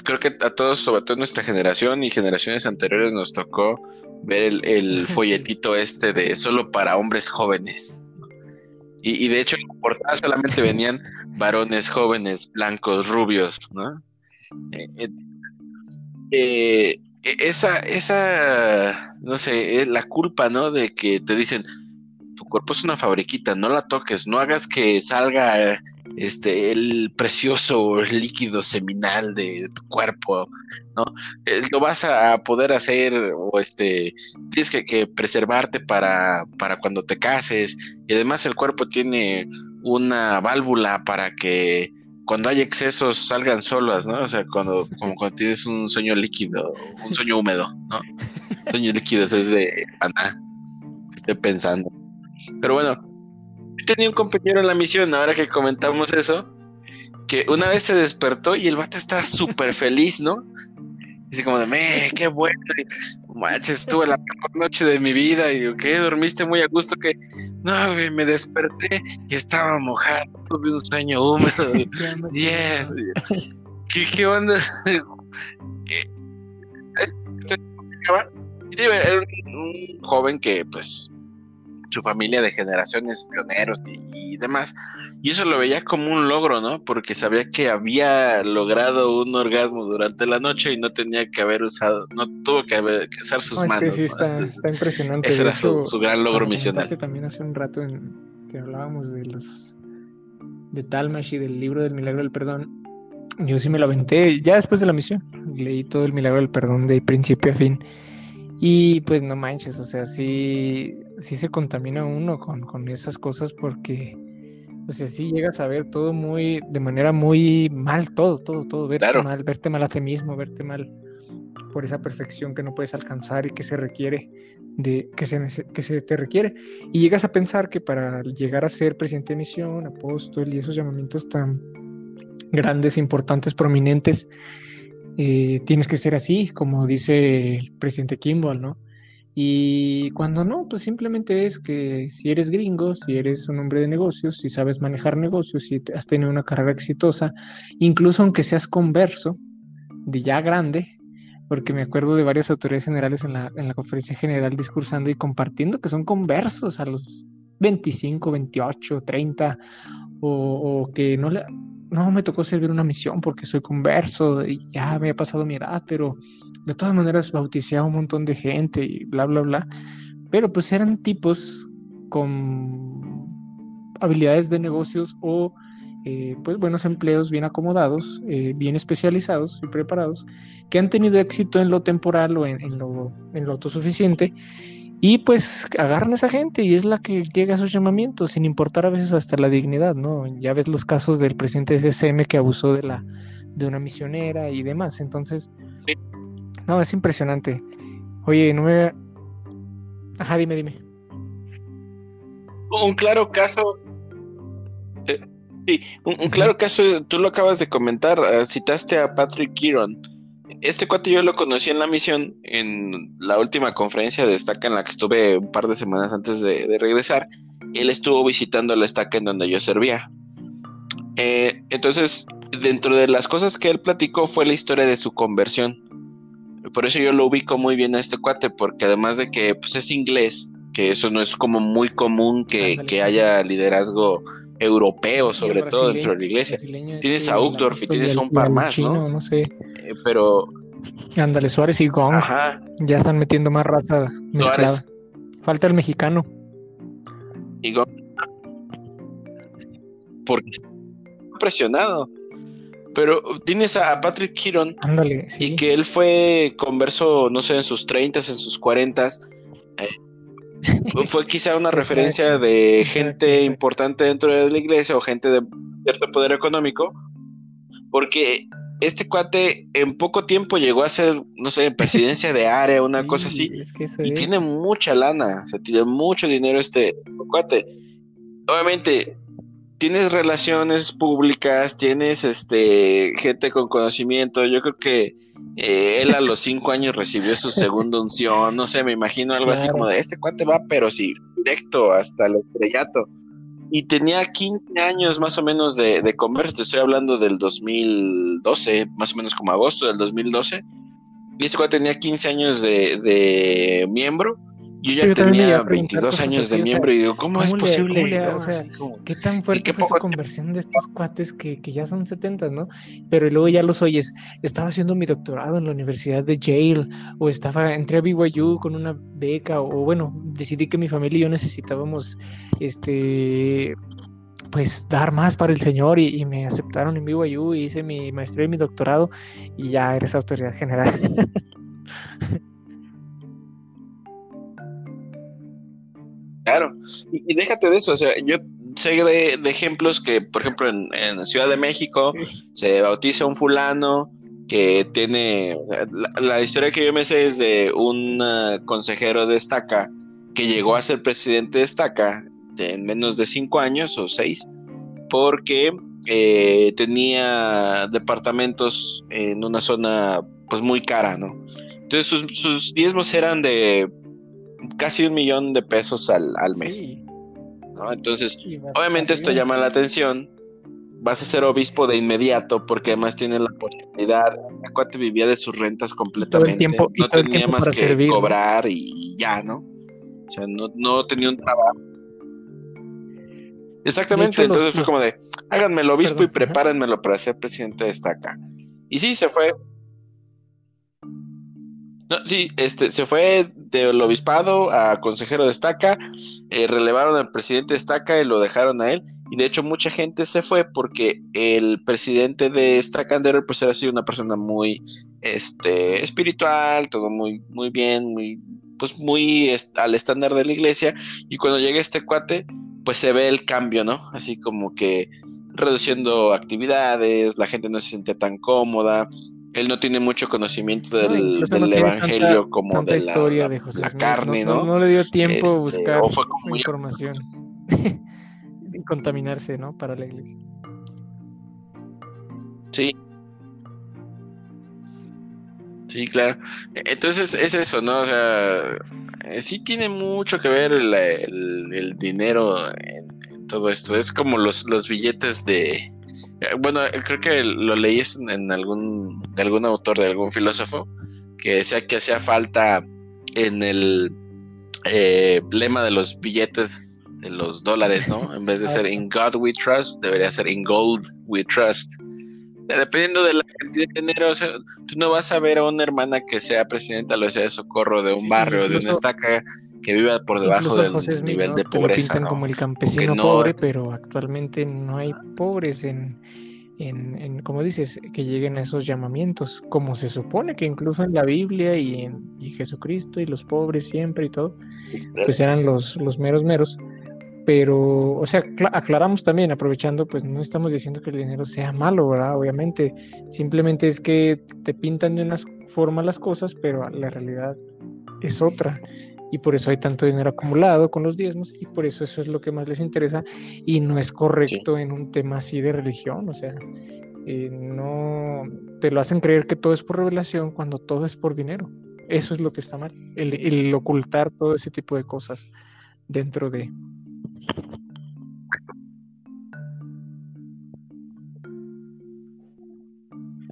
creo que a todos, sobre todo nuestra generación y generaciones anteriores, nos tocó ver el, el folletito este de solo para hombres jóvenes Y, de hecho, en la portada solamente venían varones jóvenes, blancos, rubios, ¿no? Eh, eh, eh, esa, esa, no sé, es la culpa, ¿no? De que te dicen, tu cuerpo es una fabriquita, no la toques, no hagas que salga este el precioso líquido seminal de tu cuerpo, ¿no? Eh, lo vas a poder hacer o este tienes que, preservarte para, para cuando te cases y además el cuerpo tiene una válvula para que cuando hay excesos salgan solas, ¿no? O sea, cuando como cuando tienes un sueño líquido, un sueño húmedo, ¿no? Sueños líquidos es de Ana, estoy pensando. Pero bueno, tenía un compañero en la misión, ahora que comentamos eso, que una vez se despertó y el vato estaba súper feliz, ¿no? Dice como de, me, qué bueno, manches, estuve la mejor noche de mi vida, y yo, ¿qué? ¿Dormiste muy a gusto? que No, me desperté y estaba mojado, tuve un sueño húmedo, yes, ¿qué, qué onda? Era un joven que, pues, su familia de generaciones pioneros y, demás. Y eso lo veía como un logro, ¿no? Porque sabía que había logrado un orgasmo durante la noche y no tenía que haber usado, no tuvo que, haber, usar sus manos. sí, está, impresionante. Ese era su, gran logro misional. También hace un rato en, que hablábamos de los de Talmash y del libro del milagro del perdón. Yo sí me lo aventé ya después de la misión. Leí todo el milagro del perdón de principio a fin. Y pues no manches, o sea, sí, sí se contamina uno con, con esas cosas porque, o sea, sí llegas a ver todo muy, de manera muy mal, todo, todo, todo, verte mal, verte mal a ti mismo, verte mal por esa perfección que no puedes alcanzar y que se requiere de que se, que se te requiere y llegas a pensar que para llegar a ser presidente de misión, apóstol y esos llamamientos tan grandes, importantes, prominentes, eh, tienes que ser así, como dice el presidente Kimball, ¿no? Y cuando no, pues simplemente es que si eres gringo, si eres un hombre de negocios, si sabes manejar negocios, si has tenido una carrera exitosa, incluso aunque seas converso, de ya grande, porque me acuerdo de varias autoridades generales en la, en la conferencia general discursando y compartiendo que son conversos a los 25, 28, 30, o, que no le, no me tocó servir una misión porque soy converso y ya me ha pasado mi edad, pero de todas maneras bauticé a un montón de gente y bla, bla, bla. Pero pues eran tipos con habilidades de negocios o eh, pues buenos empleos bien acomodados, eh, bien especializados y preparados, que han tenido éxito en lo temporal o en, lo, en lo autosuficiente y pues agarran a esa gente y es la que llega a sus llamamientos, sin importar a veces hasta la dignidad, ¿no? Ya ves los casos del presidente de CCM que abusó de la de una misionera y demás. Entonces, no, es impresionante. Oye, no me. Ajá, dime, dime. Un claro caso. Eh, sí, un, claro caso, tú lo acabas de comentar, eh, citaste a Patrick Kieron este cuate yo lo conocí en la misión, en la última conferencia de estaca en la que estuve un par de semanas antes de, regresar. Él estuvo visitando la estaca en donde yo servía. Eh, entonces, dentro de las cosas que él platicó fue la historia de su conversión. Por eso yo lo ubico muy bien a este cuate, porque además de que pues, es inglés, que eso no es como muy común que, haya liderazgo europeo, sobre todo dentro de la iglesia. Tienes a Uchtdorf y tienes a un par más, ¿no? No sé. Eh, pero. Ándale, Suárez y Gong. Ya están metiendo más raza mezclada. Falta el mexicano. Y Gong. Porque presionado. Pero tienes a Patrick Kiron. Ándale, Y que él fue converso, no sé, en sus 30, en sus 40. Eh, fue quizá una referencia de gente importante dentro de la iglesia o gente de cierto poder económico. Porque este cuate en poco tiempo llegó a ser, no sé, presidencia de área, una cosa así. y tiene mucha lana, o sea, tiene mucho dinero este cuate. Obviamente, tienes relaciones públicas, tienes este gente con conocimiento. Yo creo que eh, él a los cinco años recibió su segunda unción. No sé, me imagino algo así como de este cuate va, pero sí, directo hasta el estrellato y tenía 15 años más o menos de, de te estoy hablando del 2012, más o menos como agosto del 2012, y este cuate tenía 15 años de, miembro, yo ya tenía 22 años de miembro y digo, ¿cómo, es posible? ¿Qué tan fuerte fue su conversión de estos cuates que, que, ya son 70, ¿no? Pero luego ya los oyes, estaba haciendo mi doctorado en la Universidad de Yale, o estaba, entré a BYU con una beca, o bueno, decidí que mi familia y yo necesitábamos, este, pues dar más para el Señor y, me aceptaron en BYU y hice mi maestría y mi doctorado y ya eres autoridad general. Claro, y, déjate de eso, o sea, yo sé de, ejemplos que, por ejemplo, en, Ciudad de México se bautiza un fulano que tiene, la, historia que yo me sé es de un uh, consejero de Estaca que llegó a ser presidente de Estaca en menos de cinco años o seis, porque eh, tenía departamentos en una zona pues muy cara, ¿no? Entonces sus, sus diezmos eran de casi un millón de pesos al, mes. Entonces, obviamente esto llama la atención. Vas a ser obispo de inmediato porque además tiene la posibilidad. Acuate vivía de sus rentas completamente. no tenía más que cobrar y ya, ¿no? O sea, no, tenía un trabajo. Exactamente, entonces fue como de, háganme el obispo y prepárenmelo para ser presidente de esta acá. Y sí, se fue no, sí, este, se fue del obispado a consejero de estaca, eh, relevaron al presidente de estaca y lo dejaron a él. Y de hecho mucha gente se fue porque el presidente de Estacander pues era así una persona muy este, espiritual, todo muy, muy bien, muy, pues muy al estándar de la iglesia. Y cuando llega este cuate, pues se ve el cambio, ¿no? Así como que reduciendo actividades, la gente no se siente tan cómoda, él no tiene mucho conocimiento del, evangelio como de la, historia de José la carne, ¿no? ¿no? le dio tiempo a este, buscar información y contaminarse, ¿no? Para la iglesia. Sí. Sí, claro. Entonces es eso, ¿no? O sea, eh, sí tiene mucho que ver el, dinero en, todo esto. Es como los, los billetes de, bueno, creo que lo leí en algún, de algún autor, de algún filósofo, que decía que hacía falta en el eh, lema de los billetes de los dólares, ¿no? En vez de ser In God We Trust, debería ser In Gold We Trust. Dependiendo de la cantidad de dinero, tú no vas a ver a una hermana que sea presidenta lo sea de socorro de un barrio, de una estaca que viva por debajo del nivel de pobreza. Lo pintan como el campesino pobre, pero actualmente no hay pobres en, en, como dices, que lleguen a esos llamamientos, como se supone que incluso en la Biblia y en Jesucristo y los pobres siempre y todo, pues eran los, los meros meros. Pero, o sea, aclaramos también, aprovechando, pues no estamos diciendo que el dinero sea malo, ¿verdad? Obviamente, simplemente es que te pintan de una forma las cosas, pero la realidad es otra y por eso hay tanto dinero acumulado con los diezmos y por eso eso es lo que más les interesa y no es correcto en un tema así de religión, o sea, eh, no te lo hacen creer que todo es por revelación cuando todo es por dinero. Eso es lo que está mal, el, ocultar todo ese tipo de cosas dentro de...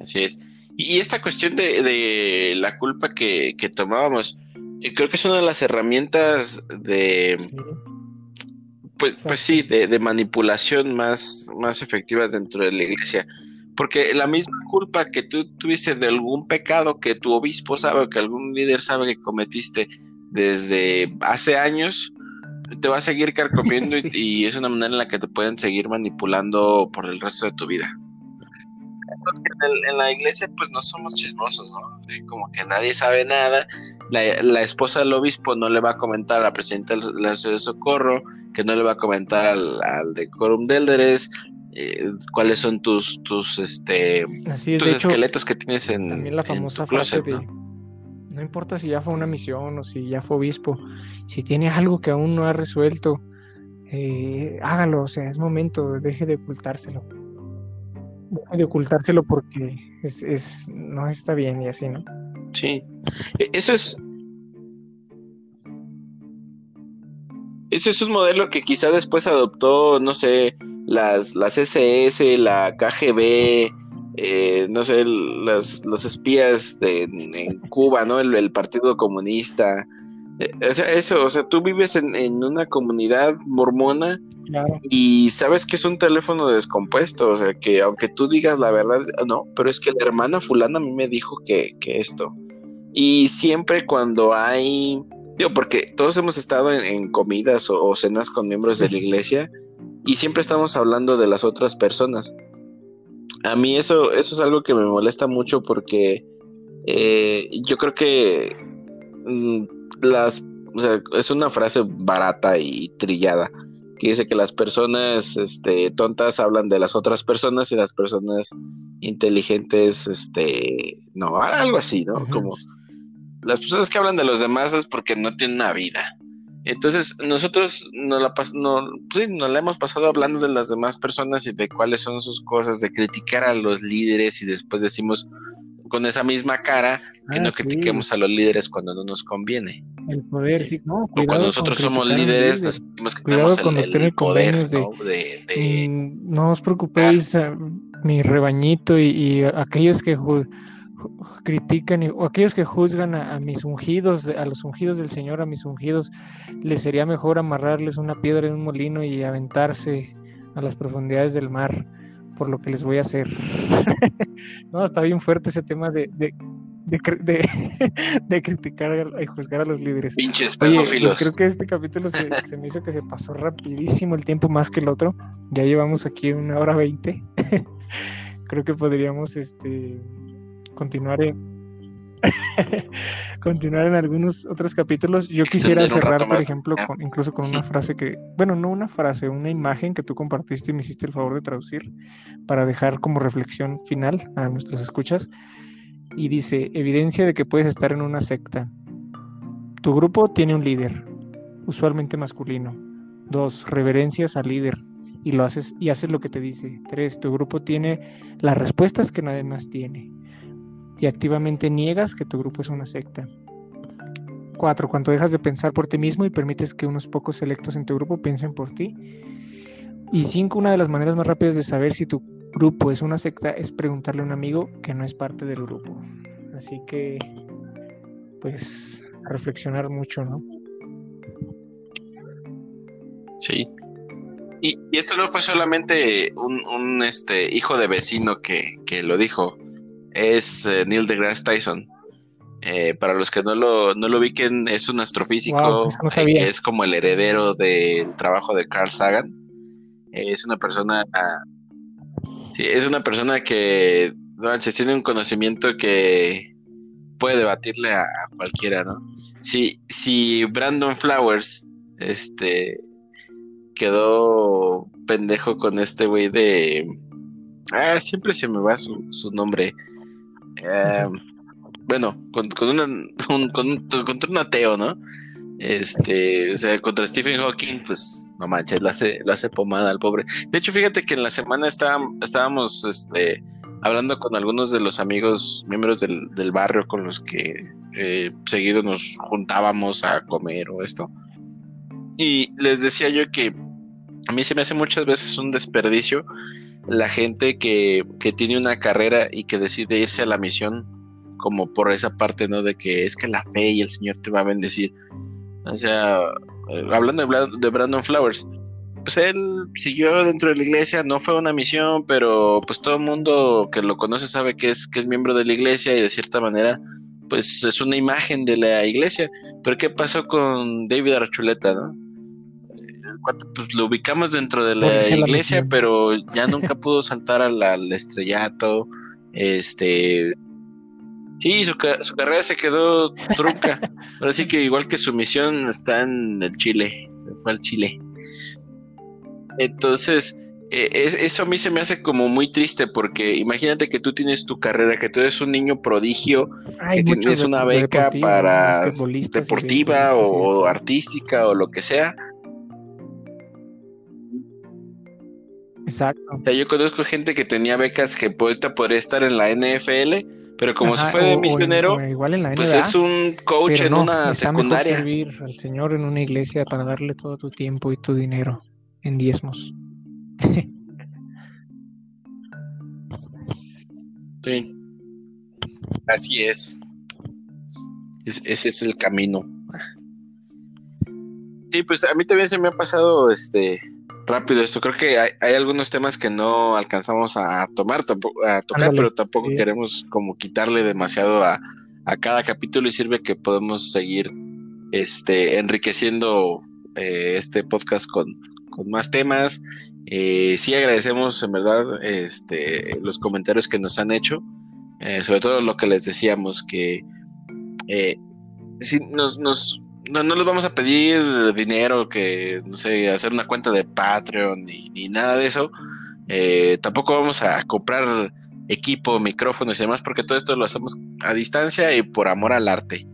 Así es. Y esta cuestión de, la culpa que, que tomábamos, creo que es una de las herramientas de, pues, pues sí, de, manipulación más, más efectivas dentro de la iglesia. Porque la misma culpa que tú tuviste de algún pecado que tu obispo sabe o que algún líder sabe que cometiste desde hace años, te va a seguir carcomiendo y, es una manera en la que te pueden seguir manipulando por el resto de tu vida en, la iglesia pues no somos chismosos, ¿no? Como que nadie sabe nada. La, esposa del obispo no le va a comentar a la presidenta de la ciudad de Socorro, que no le va a comentar al, al de Corum Delderes, eh, cuáles son tus tus este tus esqueletos que tienes en también la famosa frase de ¿no? importa si ya fue una misión o si ya fue obispo, si tiene algo que aún no ha resuelto, eh, hágalo, o sea, es momento, deje de ocultárselo de ocultárselo porque es, no está bien y así, ¿no? Sí, e, eso es... Ese es un modelo que quizá después adoptó, no sé, las, las SS, la KGB, eh, no sé, los espías de, en Cuba, ¿no? El, Partido Comunista. Eh, eso, o sea, tú vives en, una comunidad mormona y sabes que es un teléfono descompuesto, o sea, que aunque tú digas la verdad, no, pero es que la hermana fulana a mí me dijo que, esto. Y siempre cuando hay, digo, porque todos hemos estado en, comidas o, cenas con miembros de la iglesia y siempre estamos hablando de las otras personas. A mí eso, eso es algo que me molesta mucho porque eh, yo creo que mm, las, o sea, es una frase barata y trillada que dice que las personas este, tontas hablan de las otras personas y las personas inteligentes, este, no, algo así, ¿no? Como las personas que hablan de los demás es porque no tienen una vida. Entonces, nosotros no la, no, sí, nos la hemos pasado hablando de las demás personas y de cuáles son sus cosas, de criticar a los líderes y después decimos con esa misma cara que no ah, critiquemos a los líderes cuando no nos conviene. El poder, sí, no. cuando nosotros somos líderes, nos sentimos que tenemos el, poder ¿no? De, mm, no os preocupéis, mi rebañito y, aquellos que critican o aquellos que juzgan a, mis ungidos, a los ungidos del Señor, a mis ungidos, les sería mejor amarrarles una piedra en un molino y aventarse a las profundidades del mar por lo que les voy a hacer. no, está bien fuerte ese tema de, de, criticar y juzgar a los líderes. Pinches pues pedófilos. creo que este capítulo se, me hizo que se pasó rapidísimo el tiempo más que el otro. Ya llevamos aquí una hora veinte. creo que podríamos este, continuar en, continuar en algunos otros capítulos. Yo quisiera cerrar, por ejemplo, con, incluso con una frase que, bueno, no una frase, una imagen que tú compartiste y me hiciste el favor de traducir para dejar como reflexión final a nuestros escuchas. Y dice, evidencia de que puedes estar en una secta. Tu grupo tiene un líder, usualmente masculino. Dos, reverencias al líder y lo haces y haces lo que te dice. Tres, tu grupo tiene las respuestas que nadie más tiene y activamente niegas que tu grupo es una secta. 4. Cuando dejas de pensar por ti mismo y permites que unos pocos selectos en tu grupo piensen por ti. Y 5. Una de las maneras más rápidas de saber si tu grupo es una secta es preguntarle a un amigo que no es parte del grupo. Así que, pues, reflexionar mucho, ¿no? Sí. Y, y esto no fue solamente un, este, hijo de vecino que, que lo dijo es eh, Neil deGrasse Tyson. Eh, para los que no lo, no lo ubiquen, es un astrofísico que es como el heredero del trabajo de Carl Sagan. es una persona, sí, es una persona que tiene un conocimiento que puede debatirle a, cualquiera, ¿no? Si, si Brandon Flowers, este, quedó pendejo con este güey de, ah, siempre se me va su, su nombre. Eh, bueno, con, un, contra un ateo, ¿no? Este, o sea, contra Stephen Hawking, pues no manches, lo hace, lo hace pomada al pobre. De hecho, fíjate que en la semana estábamos, este, hablando con algunos de los amigos, miembros del, barrio con los que eh, seguido nos juntábamos a comer o esto. Y les decía yo que a mí se me hace muchas veces un desperdicio la gente que, tiene una carrera y que decide irse a la misión como por esa parte, ¿no? De que es que la fe y el Señor te va a bendecir. O sea, eh, hablando de, Brandon Flowers, pues él siguió dentro de la iglesia, no fue una misión, pero pues todo el mundo que lo conoce sabe que es, que es miembro de la iglesia y de cierta manera, pues es una imagen de la iglesia. Pero ¿qué pasó con David Archuleta, no? Pues lo ubicamos dentro de la iglesia, pero ya nunca pudo saltar al, estrellato. Este. Sí, su, carrera se quedó trunca. Ahora sí que igual que su misión está en el Chile. Se fue al Chile. Entonces, e, eso a mí se me hace como muy triste porque imagínate que tú tienes tu carrera, que tú eres un niño prodigio, que tienes una beca para deportiva o artística o lo que sea, Exacto. yo conozco gente que tenía becas que ahorita podría estar en la NFL, pero como se fue de misionero, pues es un coach en una secundaria. servir al Señor en una iglesia para darle todo tu tiempo y tu dinero en diezmos. sí. Así es. ese es el camino. Sí, pues a mí también se me ha pasado este rápido esto. Creo que hay, algunos temas que no alcanzamos a tomar, tampoco, a tocar, pero tampoco queremos como quitarle demasiado a, a, cada capítulo y sirve que podemos seguir este enriqueciendo eh, este podcast con, con más temas. Eh, sí agradecemos en verdad este, los comentarios que nos han hecho, eh, sobre todo lo que les decíamos, que eh, si nos, nos no, no les vamos a pedir dinero, que no sé, hacer una cuenta de Patreon ni, nada de eso. tampoco vamos a comprar equipo, micrófonos y demás, porque todo esto lo hacemos a distancia y por amor al arte.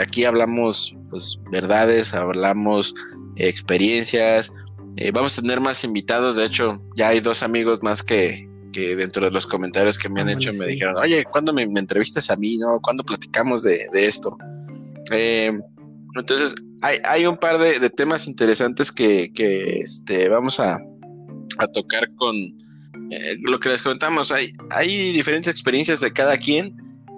aquí hablamos pues verdades, hablamos experiencias. Eh, vamos a tener más invitados. De hecho, ya hay dos amigos más que, que dentro de los comentarios que me han hecho me dijeron, oye, ¿cuándo me, entrevistas a mí? ¿No? ¿Cuándo platicamos de, esto? Eh, entonces, hay, hay, un par de, temas interesantes que, que este, vamos a, a, tocar con eh, lo que les comentamos. Hay, hay diferentes experiencias de cada quien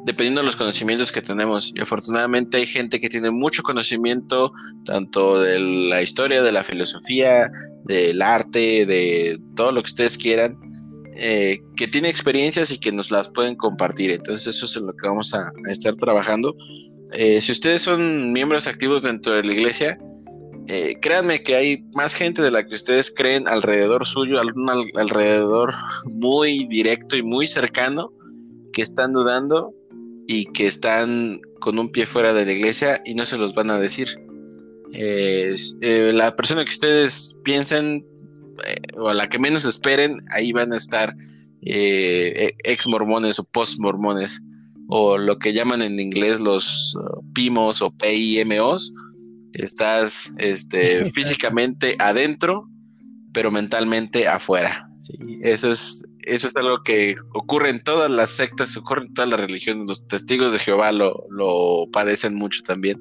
dependiendo de los conocimientos que tenemos. Y afortunadamente hay gente que tiene mucho conocimiento, tanto de la historia, de la filosofía, del arte, de todo lo que ustedes quieran, eh, que tiene experiencias y que nos las pueden compartir. Entonces eso es en lo que vamos a, estar trabajando. Eh, si ustedes son miembros activos dentro de la iglesia, eh, créanme que hay más gente de la que ustedes creen alrededor suyo, alrededor muy directo y muy cercano, que están dudando y que están con un pie fuera de la iglesia y no se los van a decir. Eh, la persona que ustedes piensen eh, o a la que menos esperen, ahí van a estar eh, ex mormones o post mormones o lo que llaman en inglés los uh, PIMOS o PIMOs. Estás este, físicamente adentro, pero mentalmente afuera. ¿sí? Eso es eso es algo que ocurre en todas las sectas, ocurre en todas las religiones. Los testigos de Jehová lo, padecen mucho también.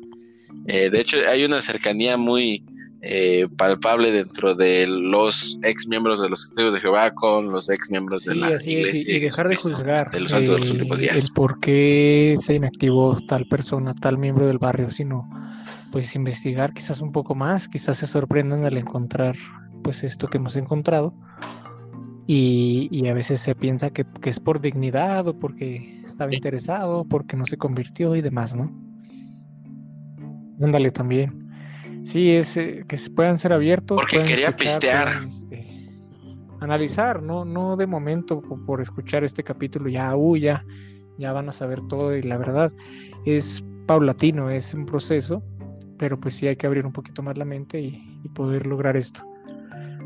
Eh, de hecho, hay una cercanía muy eh, palpable dentro de los ex miembros de los testigos de Jehová con los ex miembros de la iglesia. y, dejar de juzgar de los, de los últimos días. el por qué se inactivó tal persona, tal miembro del barrio, sino pues investigar quizás un poco más, quizás se sorprendan al encontrar pues esto que hemos encontrado y, a veces se piensa que, es por dignidad o porque estaba interesado, porque no se convirtió y demás, ¿no? Ándale también. Sí, es eh, que se puedan ser abiertos. Porque quería pistear. Este, analizar, ¿no? No de momento por, escuchar este capítulo ya, uy, ya, ya van a saber todo y la verdad es paulatino, es un proceso, pero pues sí hay que abrir un poquito más la mente y, y poder lograr esto.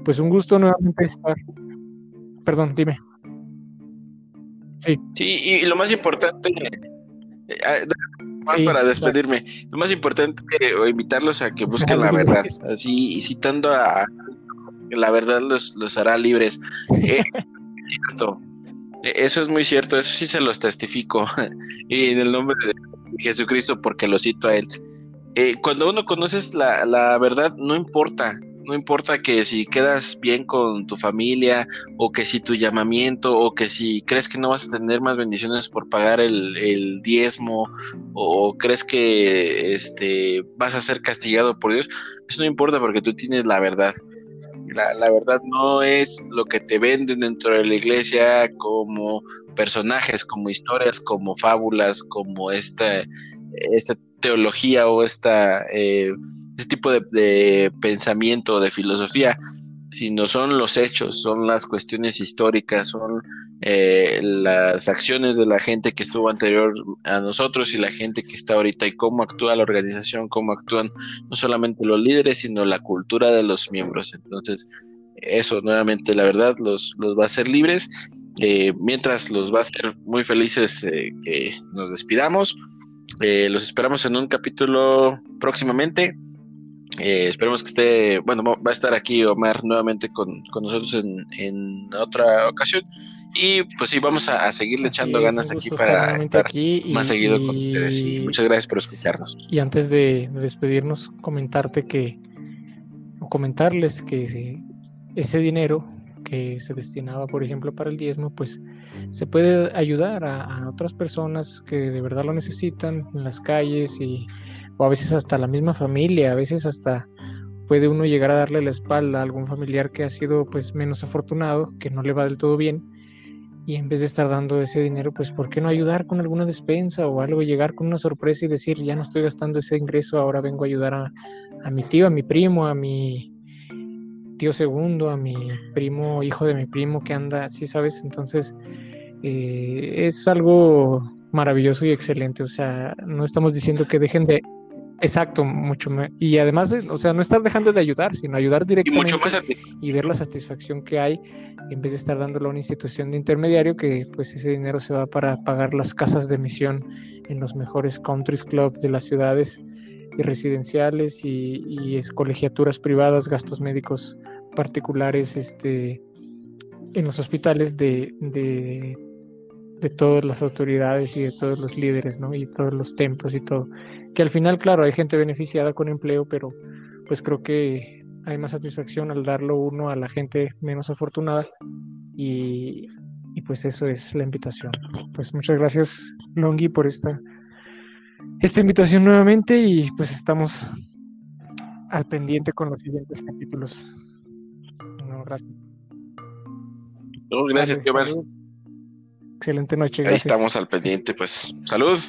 Pues un gusto nuevamente estar Perdón, dime. Sí. Sí, y lo más importante, eh, para despedirme, lo más importante es eh, invitarlos a que busquen la verdad, así, y citando a la verdad los, los hará libres. Eh, eso es muy cierto, eso sí se los testifico, y en el nombre de Jesucristo, porque lo cito a él. cuando uno conoces la, la verdad, no importa, no importa que si quedas bien con tu familia o que si tu llamamiento o que si crees que no vas a tener más bendiciones por pagar el, diezmo o, crees que este, vas a ser castigado por Dios, eso no importa porque tú tienes la verdad. La, la, verdad no es lo que te venden dentro de la iglesia como personajes, como historias, como fábulas, como esta, esta teología o esta... Eh, ese tipo de, pensamiento, de filosofía, sino son los hechos, son las cuestiones históricas, son eh, las acciones de la gente que estuvo anterior a nosotros y la gente que está ahorita y cómo actúa la organización, cómo actúan no solamente los líderes, sino la cultura de los miembros. Entonces, eso nuevamente, la verdad, los, los va a hacer libres, eh, mientras los va a hacer muy felices eh, que nos despidamos. los esperamos en un capítulo próximamente. Eh, esperemos que esté, bueno, va a estar aquí Omar nuevamente con, nosotros en, otra ocasión. Y pues sí, vamos a, seguirle echando ganas aquí para estar más seguido con ustedes. Y muchas gracias por escucharnos. Y antes de, despedirnos, comentarte que, o comentarles que ese dinero que se destinaba, por ejemplo, para el diezmo, pues se puede ayudar a, a otras personas que de verdad lo necesitan en las calles y o a veces hasta la misma familia, a veces hasta puede uno llegar a darle la espalda a algún familiar que ha sido pues menos afortunado, que no le va del todo bien, y en vez de estar dando ese dinero, pues ¿por qué no ayudar con alguna despensa o algo, llegar con una sorpresa y decir, ya no estoy gastando ese ingreso, ahora vengo a ayudar a, mi tío, a mi primo, a mi tío segundo, a mi primo, hijo de mi primo que anda, así sabes, entonces eh, es algo maravilloso y excelente, o sea, no estamos diciendo que dejen de Exacto, mucho más. Y además, o sea, no estar dejando de ayudar, sino ayudar directamente y, ver la satisfacción que hay en vez de estar dándolo a una institución de intermediario que pues ese dinero se va para pagar las casas de misión en los mejores countries clubs de las ciudades y residenciales y, y colegiaturas privadas, gastos médicos particulares este, en los hospitales de, de de todas las autoridades y de todos los líderes, ¿no? Y todos los templos y todo. Que al final, claro, hay gente beneficiada con empleo, pero pues creo que hay más satisfacción al darlo uno a la gente menos afortunada y, y pues eso es la invitación. Pues muchas gracias, Longi, por esta, esta invitación nuevamente y pues estamos al pendiente con los siguientes capítulos. No, gracias. No, gracias, Excelente noche. Ahí estamos al pendiente, pues salud.